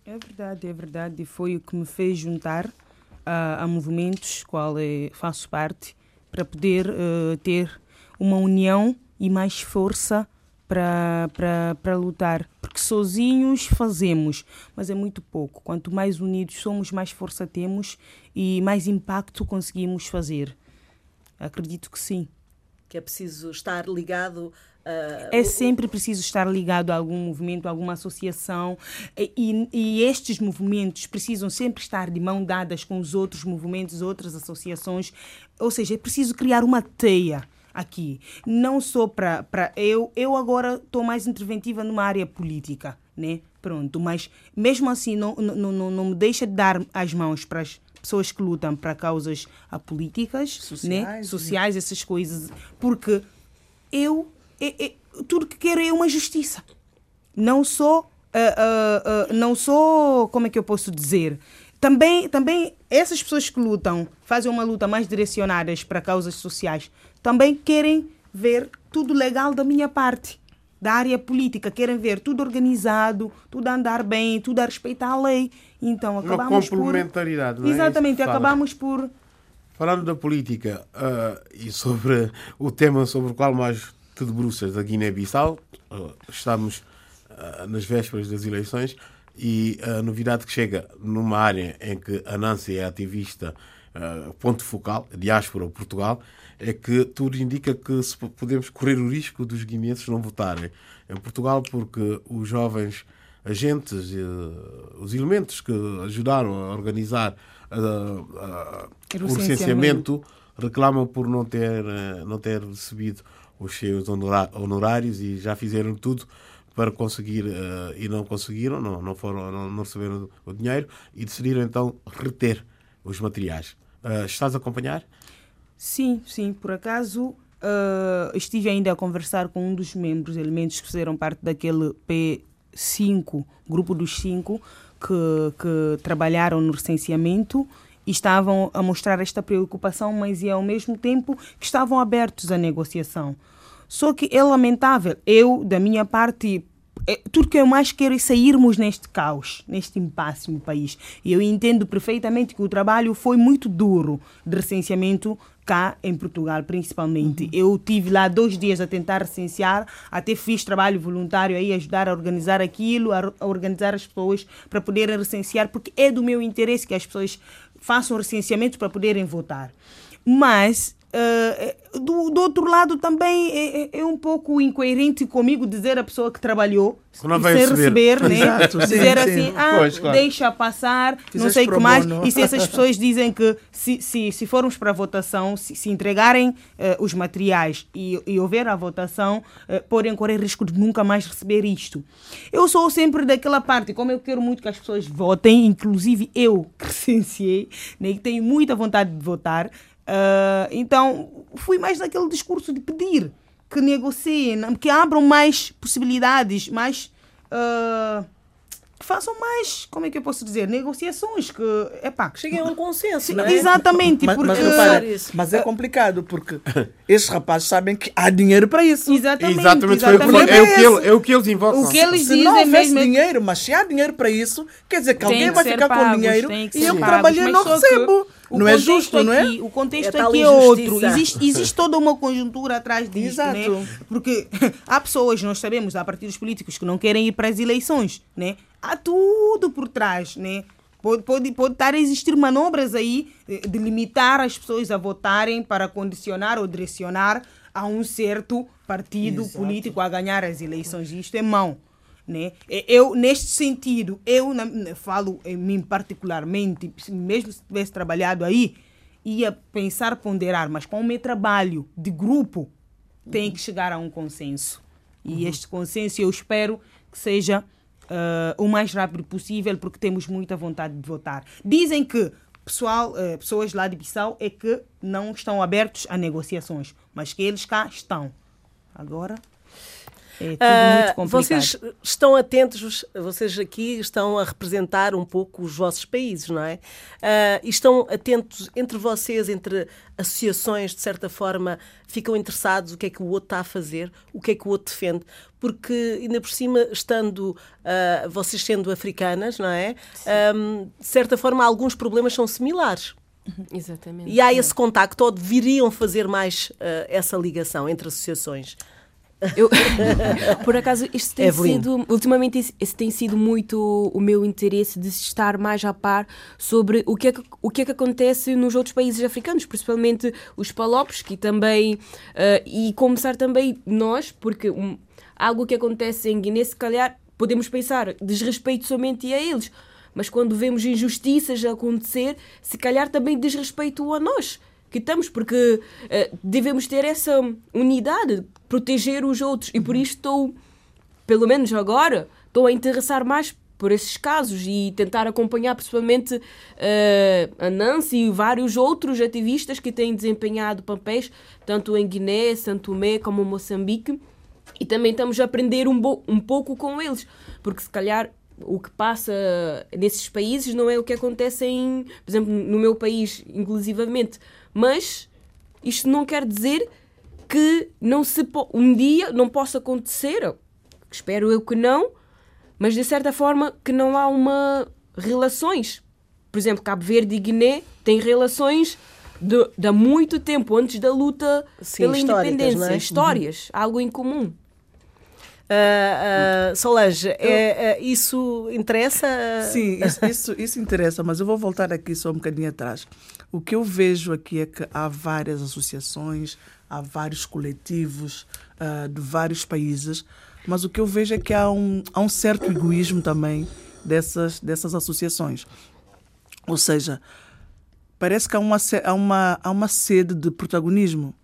É verdade, é verdade. Foi o que me fez juntar a, a movimentos, qual é, faço parte para poder uh, ter uma união e mais força para, para, para lutar. Porque sozinhos fazemos, mas é muito pouco. Quanto mais unidos somos, mais força temos e mais impacto conseguimos fazer. Acredito que sim. Que é preciso estar ligado Uh, é sempre preciso estar ligado a algum movimento, a alguma associação, e, e, estes movimentos precisam sempre estar de mão dadas com os outros movimentos, outras associações. Ou seja, é preciso criar uma teia aqui. Não só para. Eu, eu agora estou mais interventiva numa área política, né? Pronto, mas mesmo assim não, não, não, não me deixa de dar as mãos para as pessoas que lutam para causas políticas, sociais, né? sociais essas coisas, porque eu é, é, tudo que quero é uma justiça. Não só, uh, uh, uh, não só, como é que eu posso dizer? Também, também essas pessoas que lutam, fazem uma luta mais direcionadas para causas sociais, também querem ver tudo legal da minha parte, da área política, querem ver tudo organizado, tudo a andar bem, tudo a respeitar a lei. Então acabamos uma complementaridade, por... Não é? Exatamente, acabamos por Falando da política uh, e sobre o tema sobre o qual mais de Bruxas da Guiné-Bissau. Uh, estamos uh, nas vésperas das eleições e a novidade que chega numa área em que a Nancy é ativista, uh, ponto focal, diáspora Portugal, é que tudo indica que podemos correr o risco dos guineenses não votarem em Portugal porque os jovens agentes, os elementos que ajudaram a organizar o licenciamento reclamam por não ter, não ter recebido os seus honorários e já fizeram tudo para conseguir uh, e não conseguiram, não, não, foram, não, não, receberam o dinheiro e decidiram então reter os materiais. Uh, estás a acompanhar? Sim, sim. Por acaso uh, estive ainda a conversar com um dos membros, elementos que fizeram parte daquele P5, grupo dos cinco, que, que trabalharam no recenseamento e estavam a mostrar esta preocupação, mas e ao mesmo tempo que estavam abertos à negociação. Só que é lamentável, eu, da minha parte, é, tudo que eu mais quero é sairmos neste caos, neste impasse no país. E eu entendo perfeitamente que o trabalho foi muito duro de recenseamento cá em Portugal, principalmente. Uhum. Eu tive lá dois dias a tentar recensear, até fiz trabalho voluntário aí, ajudar a organizar aquilo, a, a organizar as pessoas para poderem recensear, porque é do meu interesse que as pessoas façam recenseamento para poderem votar. Mas Uh, do, do, outro lado também é, é, é, um pouco incoerente comigo dizer a pessoa que trabalhou sem receber, né? Exato, dizer sim, assim, sim. ah, pois, claro. deixa passar, Fizeste não sei o que mais. E se essas pessoas dizem que se, se, se formos para a votação, se, se entregarem uh, os materiais e, e houver a votação, uh, podem correr risco de nunca mais receber isto. Eu sou sempre daquela parte, como eu quero muito que as pessoas votem, inclusive eu que né, que tenho muita vontade de votar, Uh, então, fui mais naquele discurso de pedir que negociem, que abram mais possibilidades, mais. Uh, façam mais, como é que eu posso dizer, negociações que, epá, que cheguem a um consenso, sim, é? Exatamente, mas, porque... mas, repara, mas é complicado porque esses rapazes sabem que há dinheiro para isso. Exatamente, exatamente, exatamente. É, o que ele, é o que eles invocam. O que eles se dizem não houvesse mesmo... É dinheiro, mas se há dinheiro para isso, quer dizer que alguém vai ficar pagos, com dinheiro e eu que trabalhei não recebo. Que o não é justo, aqui, não é? O contexto é aqui é outro. Existe, existe toda uma conjuntura atrás disso, né? Exato. né? Porque há pessoas, nós sabemos, há partidos políticos que não querem ir para as eleições, né? Há tudo por trás, né? Pode, pode, pode estar a existir manobras aí eh, de limitar as pessoas a votarem para condicionar ou direcionar a um certo partido Exato. político a ganhar as eleições. Isto é mão. Né? Eu, neste sentido, eu falo em mim particularmente, mesmo se tivesse trabalhado aí, ia pensar ponderar, mas com o meu trabalho de grupo, tem que chegar a um consenso. E este consenso eu espero que seja uh, o mais rápido possível, porque temos muita vontade de votar. Dizem que pessoal, uh, pessoas lá de Bissau é que não estão abertos a negociações, mas que eles cá estão. Agora é tudo Ah, muito complicado. vocês estão atentos, vocês aqui estão a representar um pouco os vossos países, não é? Ah, e estão atentos entre vocês, entre associações, de certa forma, ficam interessados o que é que o outro está a fazer, o que é que o outro defende, porque ainda por cima, estando ah, vocês sendo africanas, não é? Ahm, de certa forma, alguns problemas são similares. Exatamente. E há esse contacto, ou deveriam fazer mais ah, essa ligação entre associações. Eu, por acaso, isto tem Evelyn. sido, ultimamente, esse- tem sido muito o meu interesse de estar mais a par sobre o que é que, o que, é que acontece nos outros países africanos, principalmente os palopes, que também, eh, e começar também nós, porque um, algo que acontece em Guiné, se calhar, podemos pensar desrespeito somente a eles, mas quando vemos injustiças a acontecer, se calhar também desrespeito a nós que estamos, porque eh, devemos ter essa unidade, proteger os outros. E por isso estou, pelo menos agora, estou a interessar mais por esses casos e tentar acompanhar principalmente eh, a Nancy e vários outros ativistas que têm desempenhado papéis, tanto em Guiné, Santo Tomé como Moçambique. E também estamos a aprender um, um pouco com eles, porque se calhar o que passa nesses países não é o que acontece em, por exemplo, no meu país, inclusivamente. Mas isto não quer dizer que não se um dia não possa acontecer, espero eu que não, mas de certa forma que não há uma relações. Por exemplo, Cabo Verde e Guiné têm relações de, de há muito tempo, antes da luta Sim, pela históricas, independência. é? Histórias, algo em comum. Ah, ah, Solange, é, é, isso interessa? Sim, isso, isso, isso interessa, mas eu vou voltar aqui só um bocadinho atrás. O que eu vejo aqui é que há várias associações, há vários coletivos de vários países, mas o que eu vejo é que há um, há um certo egoísmo também dessas, dessas associações. Ou seja, parece que há uma, há uma, há uma sede de protagonismo.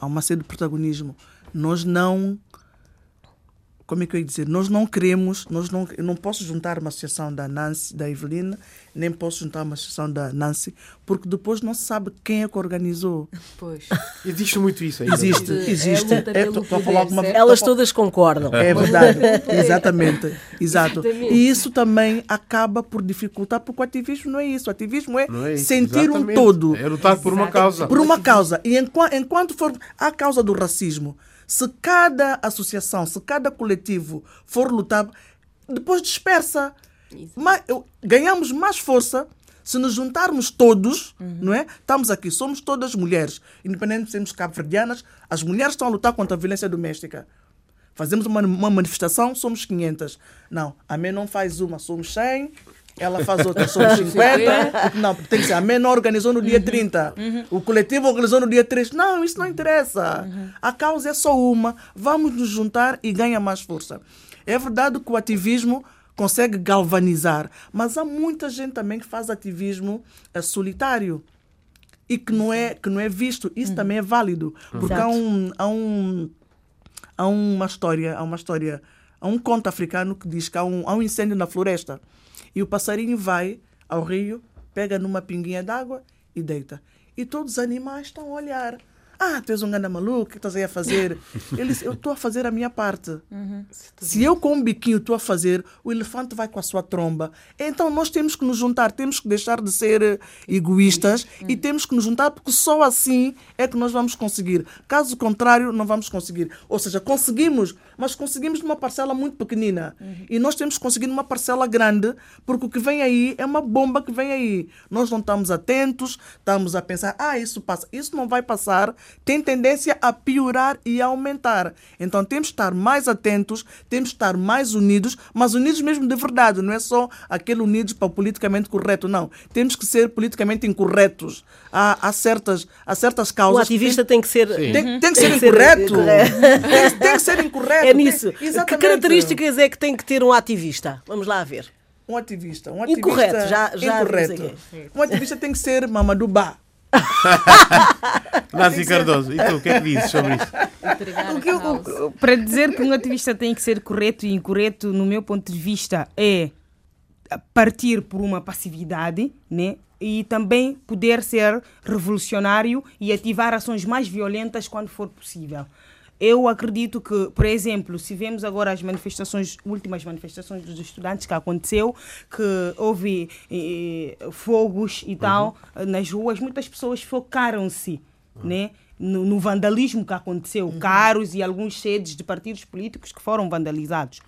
Há uma sede de protagonismo. Nós não como é que eu ia dizer? Nós não queremos, nós não, eu não posso juntar uma associação da Nancy, da Evelina, nem posso juntar uma associação da Nancy, porque depois não se sabe quem é que organizou. Pois. Existe muito isso ainda. Existe, É existe. É, tô- poder, falar alguma- certo? Elas todas concordam. É verdade, exatamente, exato. Exatamente. E isso também acaba por dificultar, porque o ativismo não é isso. O ativismo é, é isso, sentir um exatamente. todo. É lutar por uma causa. por uma causa. E enquanto, enquanto for a causa do racismo, se cada associação, se cada coletivo for lutar, depois dispersa. Mas, ganhamos mais força se nos juntarmos todos, não é? Estamos aqui, somos todas mulheres, independente de sermos cabo-verdianas, as mulheres estão a lutar contra a violência doméstica. Fazemos uma, uma manifestação, somos 500. Não, a mãe não faz uma, somos 100. Ela faz outra, somos 50. Não, tem que ser. A mãe não organizou no dia 30. O coletivo organizou no dia 3. Não, isso não interessa. A causa é só uma. Vamos nos juntar e ganha mais força. É verdade que o ativismo consegue galvanizar, mas há muita gente também que faz ativismo eh, solitário e que não é que não é visto. Isso também é válido, porque há um, há um há uma história, há uma história, há um conto africano que diz que há um, há um incêndio na floresta e o passarinho vai ao rio, pega numa pinguinha d'água e deita. E todos os animais estão a olhar. Ah, tu és um ganda maluco, o que estás aí a fazer? Ele eu estou a fazer a minha parte. Se eu com um biquinho estou a fazer, o elefante vai com a sua tromba. Então nós temos que nos juntar, temos que deixar de ser egoístas e temos que nos juntar porque só assim é que nós vamos conseguir. Caso contrário, não vamos conseguir. Ou seja, conseguimos, mas conseguimos numa parcela muito pequenina. E nós temos que conseguir numa parcela grande porque o que vem aí é uma bomba que vem aí. Nós não estamos atentos, estamos a pensar, ah, isso passa. Isso não vai passar, tem tendência a piorar e a aumentar. Então temos que estar mais atentos, temos que estar mais unidos, mas unidos mesmo de verdade, não é só aquele unidos para o politicamente correto, não. Temos que ser politicamente incorretos. Há, há, certas, há certas O causas. que ativista tem que ser. tem, tem, tem que ser Tem incorreto. Tem, tem que ser incorreto. É nisso. Tem- Que características é que tem que ter um ativista? Vamos lá ver. Um ativista. Um ativista Incorreto, já- já incorreto. Um ativista tem que ser Mamadou Ba. Nancy Cardoso, e tu, o que é que dizes sobre isso? Eu- para dizer que um ativista tem que ser correto e incorreto, no meu ponto de vista, é partir por uma passividade, né? E também poder ser revolucionário e ativar ações mais violentas quando for possível. Eu acredito que, por exemplo, se vemos agora as manifestações, últimas manifestações dos estudantes que aconteceu, que houve eh, fogos e tal eh, nas ruas, muitas pessoas focaram-se, né? No, no vandalismo que aconteceu, carros e alguns sedes de partidos políticos que foram vandalizados.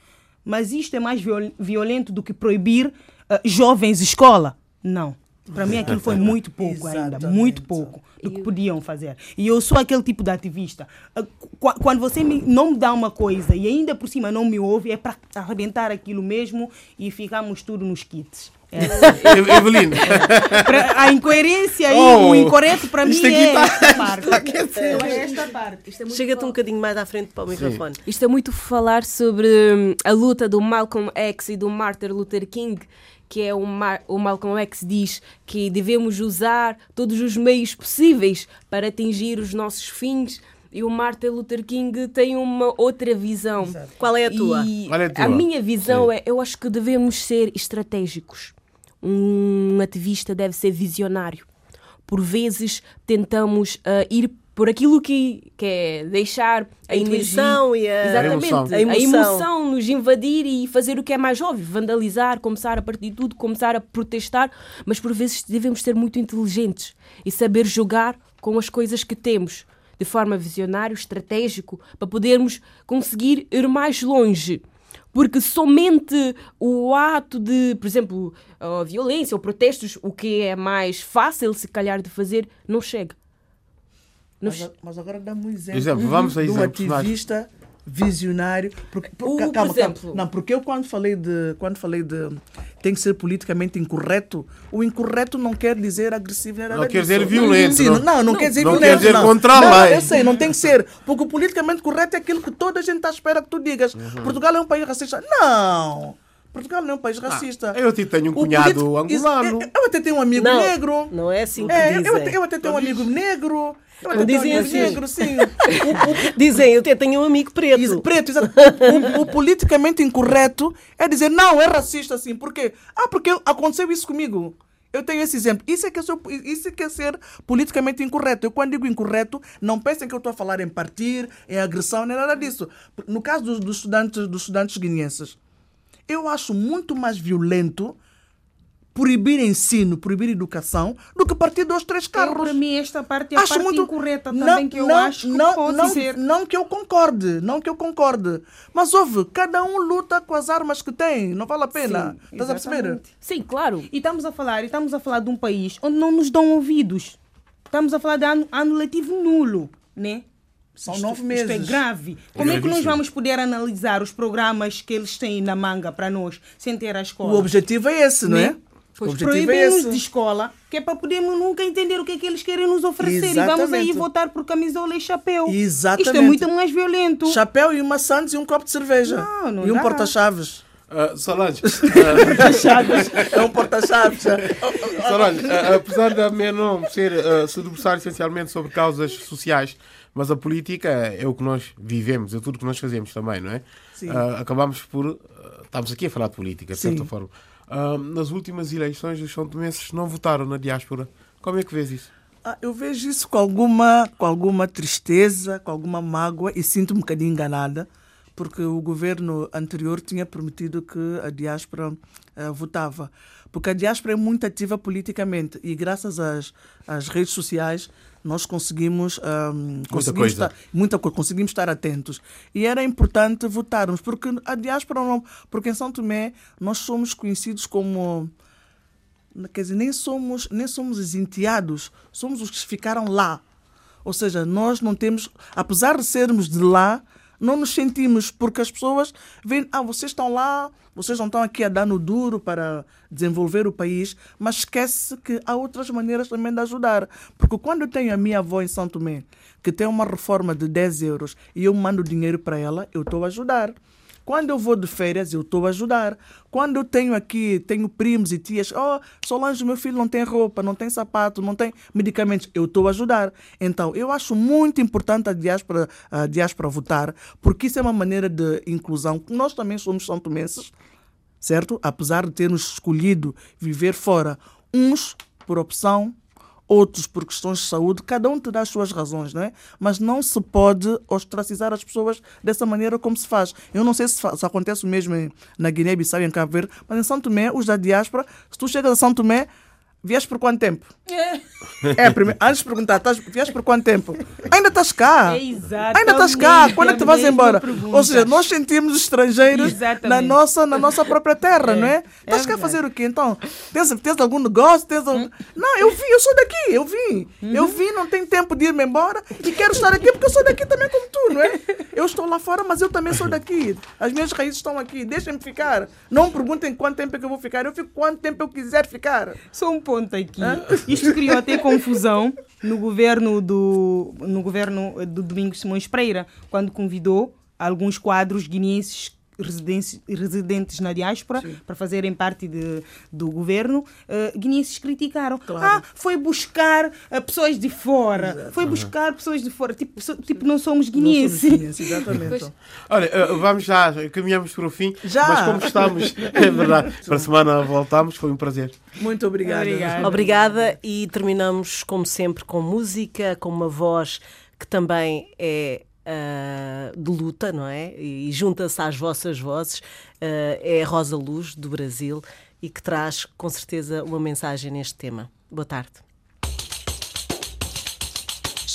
Mas isto é mais viol- violento do que proibir eh, jovens escola? Não. Para mim aquilo foi muito pouco ainda, muito pouco do que podiam fazer. E eu sou aquele tipo de ativista. Ah, qu- Quando você me- não me dá uma coisa e ainda por cima não me ouve, é para arrebentar aquilo mesmo e ficamos tudo nos kits. É. E- Evelina, a incoerência aí, Oh, o incorreto para mim isto aqui é tá- esta parte. É esta parte. Isto é Chega-te um bocadinho mais à frente para o microfone. Isto é muito falar sobre hum, a luta do Malcolm X e do Martin Luther King, que é o, Mar o Malcolm X diz que devemos usar todos os meios possíveis para atingir os nossos fins. E o Martin Luther King tem uma outra visão. Qual é a tua? Qual é a tua? minha visão Sim. é, eu acho que devemos ser estratégicos. Um ativista deve ser visionário. Por vezes tentamos ah, ir por aquilo que, que é deixar a, A energia. intuição e a- Exatamente. A emoção. A emoção. nos invadir e fazer o que é mais óbvio, vandalizar, começar a partir de tudo, começar a protestar, mas por vezes devemos ser muito inteligentes e saber jogar com as coisas que temos de forma visionário, estratégico, para podermos conseguir ir mais longe. Porque somente o ato de, por exemplo, violência ou protestos, o que é mais fácil, se calhar, de fazer, não chega. Não Mas, che- a- mas agora dá-me um exemplo, Exemplo, vamos a de um ativista visionário. Porque, por- O- por calma, calma. exemplo- Não, porque eu quando falei de quando falei de tem que ser politicamente incorreto, o incorreto não quer dizer agressivo nada Não quer dizer violento, não. não, não, quer dizer Não quer violento. dizer não. contra a Não, não, lei. Eu sei, não tem que ser. Porque o politicamente correto é aquilo que toda a gente está à espera que tu digas. Uhum. Portugal é um país racista. Não! Portugal não é um país racista. eu até tenho um O cunhado político- angolano. Eu, eu até tenho um amigo Não, negro. não é assim que É, eu, dizem. eu até, eu até tenho um amigo negro. Um dizem assim. negro, sim. O- o- Dizem, eu tenho um amigo preto. Isso, preto, exato. O, o- o politicamente incorreto é dizer não, é racista assim. Por quê? Ah, porque aconteceu isso comigo. Eu tenho esse exemplo. Isso é que é, ser- isso é, que é ser politicamente incorreto. Eu, quando digo incorreto, não pensem que eu estou a falar em partir, em agressão, nem nada disso. No caso dos, dos estudantes, dos estudantes guineenses, eu acho muito mais violento proibir ensino, proibir educação, do que partir dois, três Eu, carros. para mim, esta parte é a Acho parte muito incorreta também, que eu acho que não, pode não, ser. Não que eu concorde, não que eu concorde. Mas houve, cada um luta com as armas que tem, não vale a pena. Sim, Estás a perceber? exatamente. Sim, claro. E estamos a falar, e estamos a falar de um país onde não nos dão ouvidos. Estamos a falar de ano, ano letivo nulo, né? São nove Isto é meses. grave. Como é que nós vamos poder analisar os programas que eles têm na manga para nós, sem ter a escola? O objetivo é esse, não é? O Pois objetivo é proíbem-nos de escola, que é para podermos nunca entender o que é que eles querem nos oferecer. E vamos aí Exatamente. votar por camisola e chapéu. Exatamente. Isto é muito mais violento. Chapéu e uma Santos e um copo de cerveja. Não, não e um porta-chaves. Ah, Solange, é um porta-chaves. Solange, ah, apesar da minha não ser, ah, se debruçar essencialmente sobre causas sociais, mas a política é o que nós vivemos, é tudo que nós fazemos também, não é? Sim. Ah, acabamos por. estamos aqui a falar de política, de Sim. certa forma. Ah, nas últimas eleições, os são não votaram na diáspora. Como é que vês isso? Ah, eu vejo isso com alguma, com alguma tristeza, com alguma mágoa e sinto-me um bocadinho enganada, porque o governo anterior tinha prometido que a diáspora eh, votava. Porque a diáspora é muito ativa politicamente e, graças às, às redes sociais, nós conseguimos, ahm, conseguimos coisa. estar, muita coisa, conseguimos estar atentos. E era importante votarmos, porque a diáspora, não, porque em São Tomé, nós somos conhecidos como quer dizer, nem somos, nem somos os enteados, somos os que ficaram lá. Ou seja, nós não temos, apesar de sermos de lá, não nos sentimos, porque as pessoas veem, ah, vocês estão lá, vocês não estão aqui a dar no duro para desenvolver o país, mas esquece que há outras maneiras também de ajudar. Porque quando eu tenho a minha avó em São Tomé, que tem uma reforma de 10 euros, e eu mando dinheiro para ela, eu estou a ajudar. Quando eu vou de férias, eu estou a ajudar. Quando eu tenho aqui, tenho primos e tias, oh, Solange, meu filho não tem roupa, não tem sapato, não tem medicamentos, eu estou a ajudar. Então, eu acho muito importante a diáspora, a diáspora votar, porque isso é uma maneira de inclusão. Nós também somos são certo? Apesar de termos escolhido viver fora, uns por opção, outros por questões de saúde, cada um terá as suas razões, não é? Mas não se pode ostracizar as pessoas dessa maneira como se faz. Eu não sei se, se acontece o mesmo na Guiné-Bissau e em Cabo Verde, mas em São Tomé, os da diáspora, se tu chegas a São Tomé, Vieste por quanto tempo? É, é primeiro, antes de perguntar, estás, vieste por quanto tempo? Ainda estás cá. É Ainda estás cá. Quando é que tu vais embora? Pergunta. Ou seja, nós sentimos estrangeiros na nossa, na nossa própria terra, é. não é? Estás é cá a fazer o quê então? Tens, tens algum negócio? Tens algum... Hum? Não, eu vim, eu sou daqui, eu vim. Uhum. Eu vim, não tenho tempo de ir-me embora e quero estar aqui porque eu sou daqui também como tu, não é? Eu estou lá fora, mas eu também sou daqui. As minhas raízes estão aqui, deixem-me ficar. Não me perguntem quanto tempo é que eu vou ficar, eu fico quanto tempo eu quiser ficar. Sou um ponto aqui. Isto criou até confusão no governo do, no governo do Domingos Simões Pereira, quando convidou alguns quadros guineenses residentes na diáspora Sim. para fazerem parte de, do governo, uh, guineenses criticaram. Claro. Ah, foi buscar uh, pessoas de fora, Exato. foi buscar uhum. pessoas de fora. Tipo, so, tipo não somos guineenses. Não somos guineenses exatamente. Olha, uh, vamos já, caminhamos para o fim, já. mas como estamos, é verdade, para a semana voltamos, foi um prazer. Muito obrigada. Obrigada. Obrigada e terminamos, como sempre, com música, com uma voz que também é uh, de luta, não é? E, junta-se às vossas vozes. Uh, é Rosa Luz, do Brasil, e que traz, com certeza, uma mensagem neste tema. Boa tarde.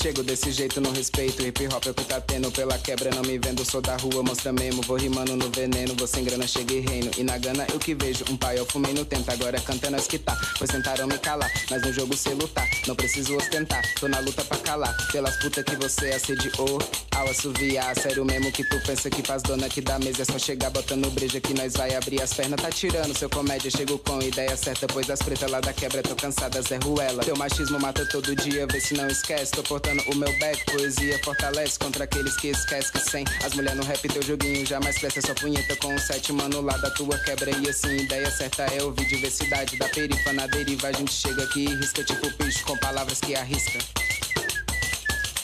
Chego desse jeito, no respeito. Hip hop é o que tá tendo. Pela quebra, não me vendo. Sou da rua, mostra mesmo. Vou rimando no veneno. Vou sem grana, cheguei reino. E na gana eu que vejo. Um pai eu fumei no tenta. Agora cantando as que tá. Pois tentaram me calar. Mas no jogo sei lutar. Não preciso ostentar. Tô na luta pra calar. Pelas putas que você assediou. Ao assoviar. Sério mesmo que tu pensa que faz dona aqui da mesa. É só chegar botando breja que nós vai abrir as pernas. Tá tirando seu comédia. Chego com ideia certa. Pois as pretas lá da quebra tô cansadas. É ruela. Teu machismo mata todo dia. Vê se não esquece. Tô portando o meu back, poesia fortalece contra aqueles que esquecem que sem as mulheres no rap teu joguinho jamais cresce sua punheta com um sete mano lá da tua quebra e assim ideia certa é ouvir diversidade da perifa na deriva a gente chega aqui e risca tipo bicho com palavras que arrisca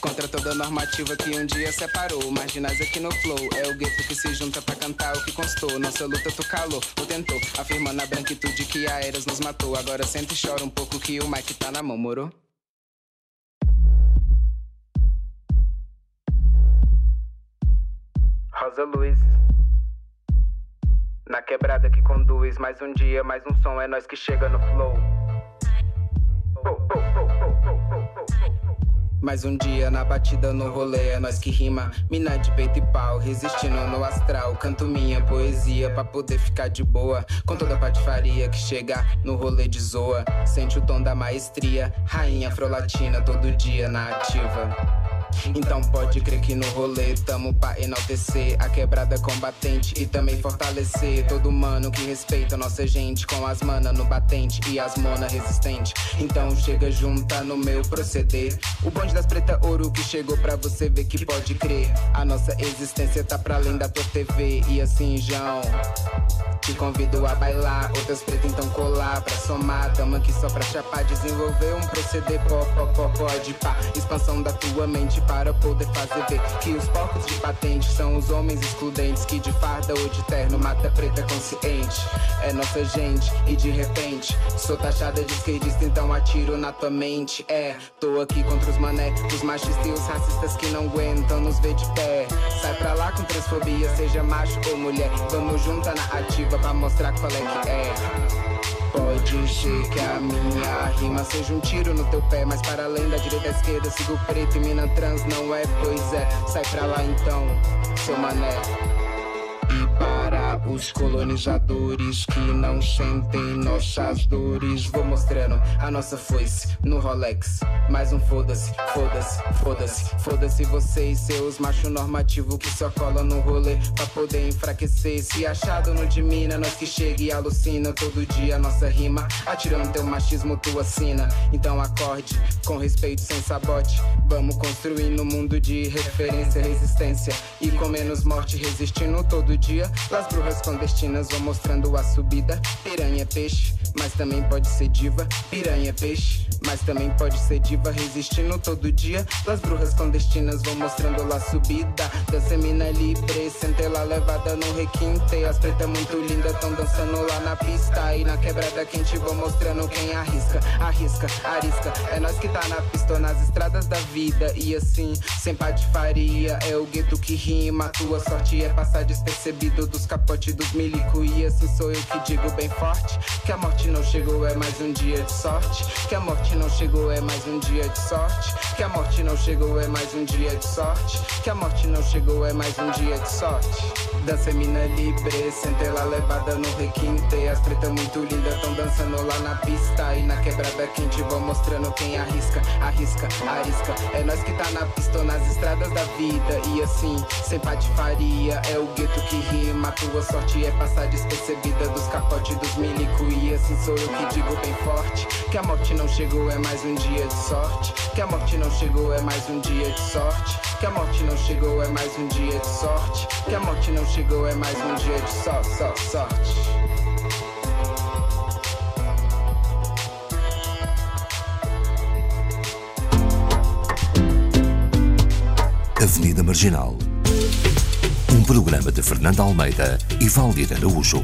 Contra toda normativa que um dia separou. Marginais aqui no flow. É o gueto que se junta pra cantar o que constou. Nossa luta tu calou, ou tentou. Afirmando a branquitude que a Eras nos matou. Agora sente e chora um pouco que o Mike tá na mão, moro? Rosa Luz. Na quebrada que conduz, mais um dia, mais um som, é nós que chega no flow. Mais um dia na batida no rolê, é nós que rima. Mina de peito e pau, resistindo no astral. Canto minha poesia pra poder ficar de boa. Com toda a patifaria que chega no rolê de zoa. Sente o tom da maestria, rainha afrolatina todo dia na ativa. Então pode crer que no rolê tamo pra enaltecer a quebrada combatente e também fortalecer todo mano que respeita nossa gente com as mana no batente e as mona resistente. Então chega junta no meu proceder. O bonde das preta ouro que chegou pra você ver que pode crer. A nossa existência tá pra além da tua TV e assim, João. Te convido a bailar, outras pretas então colar pra somar. Tamo aqui só pra chapar, desenvolver um proceder pó, pó, pó, pode pá. Expansão da tua mente para poder fazer ver que os porcos de patente são os homens excludentes que de farda ou de terno mata preta consciente. É nossa gente e de repente sou taxada de esquerdista, então atiro na tua mente. É, tô aqui contra os mané, os machistas e os racistas que não aguentam nos ver de pé. Sai pra lá com transfobia, seja macho ou mulher. Vamos juntar na ativa pra mostrar qual é que é. Pode ser que a minha rima seja um tiro no teu pé, mas para além da direita à esquerda, sigo preto e mina trans não é, pois é. Sai pra lá então, seu mané. Os colonizadores que não sentem nossas dores. Vou mostrando a nossa foice no Rolex. Mais um foda-se, foda-se, foda-se, foda-se vocês, seus macho normativo que só cola no rolê pra poder enfraquecer. Se achado no de mina, nós que chega e alucina todo dia nossa rima, atirando teu machismo, tua sina. Então acorde com respeito sem sabote. Vamos construir no mundo de referência, resistência e com menos morte resistindo todo dia. Las brujas clandestinas vão mostrando a subida. Piranha é peixe, mas também pode ser diva. Piranha peixe, mas também pode ser diva resistindo todo dia. Las brujas clandestinas vão mostrando a subida. Dança mina livre, sente lá levada no requinte. As pretas muito lindas tão dançando lá na pista. E na quebrada quente vou mostrando quem arrisca, arrisca, arisca. É nós que tá na pista nas estradas da vida. E assim, sem patifaria, é o gueto que rima. Tua sorte é passar despercebido dos capotes dos milico. E assim sou eu que digo bem forte: que a morte não chegou, é mais um dia de sorte. Que a morte não chegou, é mais um dia de sorte. Que a morte não chegou, é mais um dia de sorte. Que a morte não chegou, é mais um dia de sorte. Dança mina livre, sente lá levada no requinte. As pretas muito lindas tão dançando lá na pista. E na quebrada quente vão mostrando quem arrisca, arrisca, arisca. É nós que tá na pista nas estradas da vida. E assim, sem patifaria, é o gueto que rima. Tua sorte é passar despercebida dos capotes dos milico. E assim sou eu que digo bem forte: que a morte não chegou, é mais um dia de sorte. Que a morte não chegou, é mais um dia de sorte. Que a morte não chegou, é mais um dia de sorte. Que a morte não chegou, é mais um dia de só, só, sorte. Avenida Marginal. Um programa de Fernando Almeida e Valdir Araújo.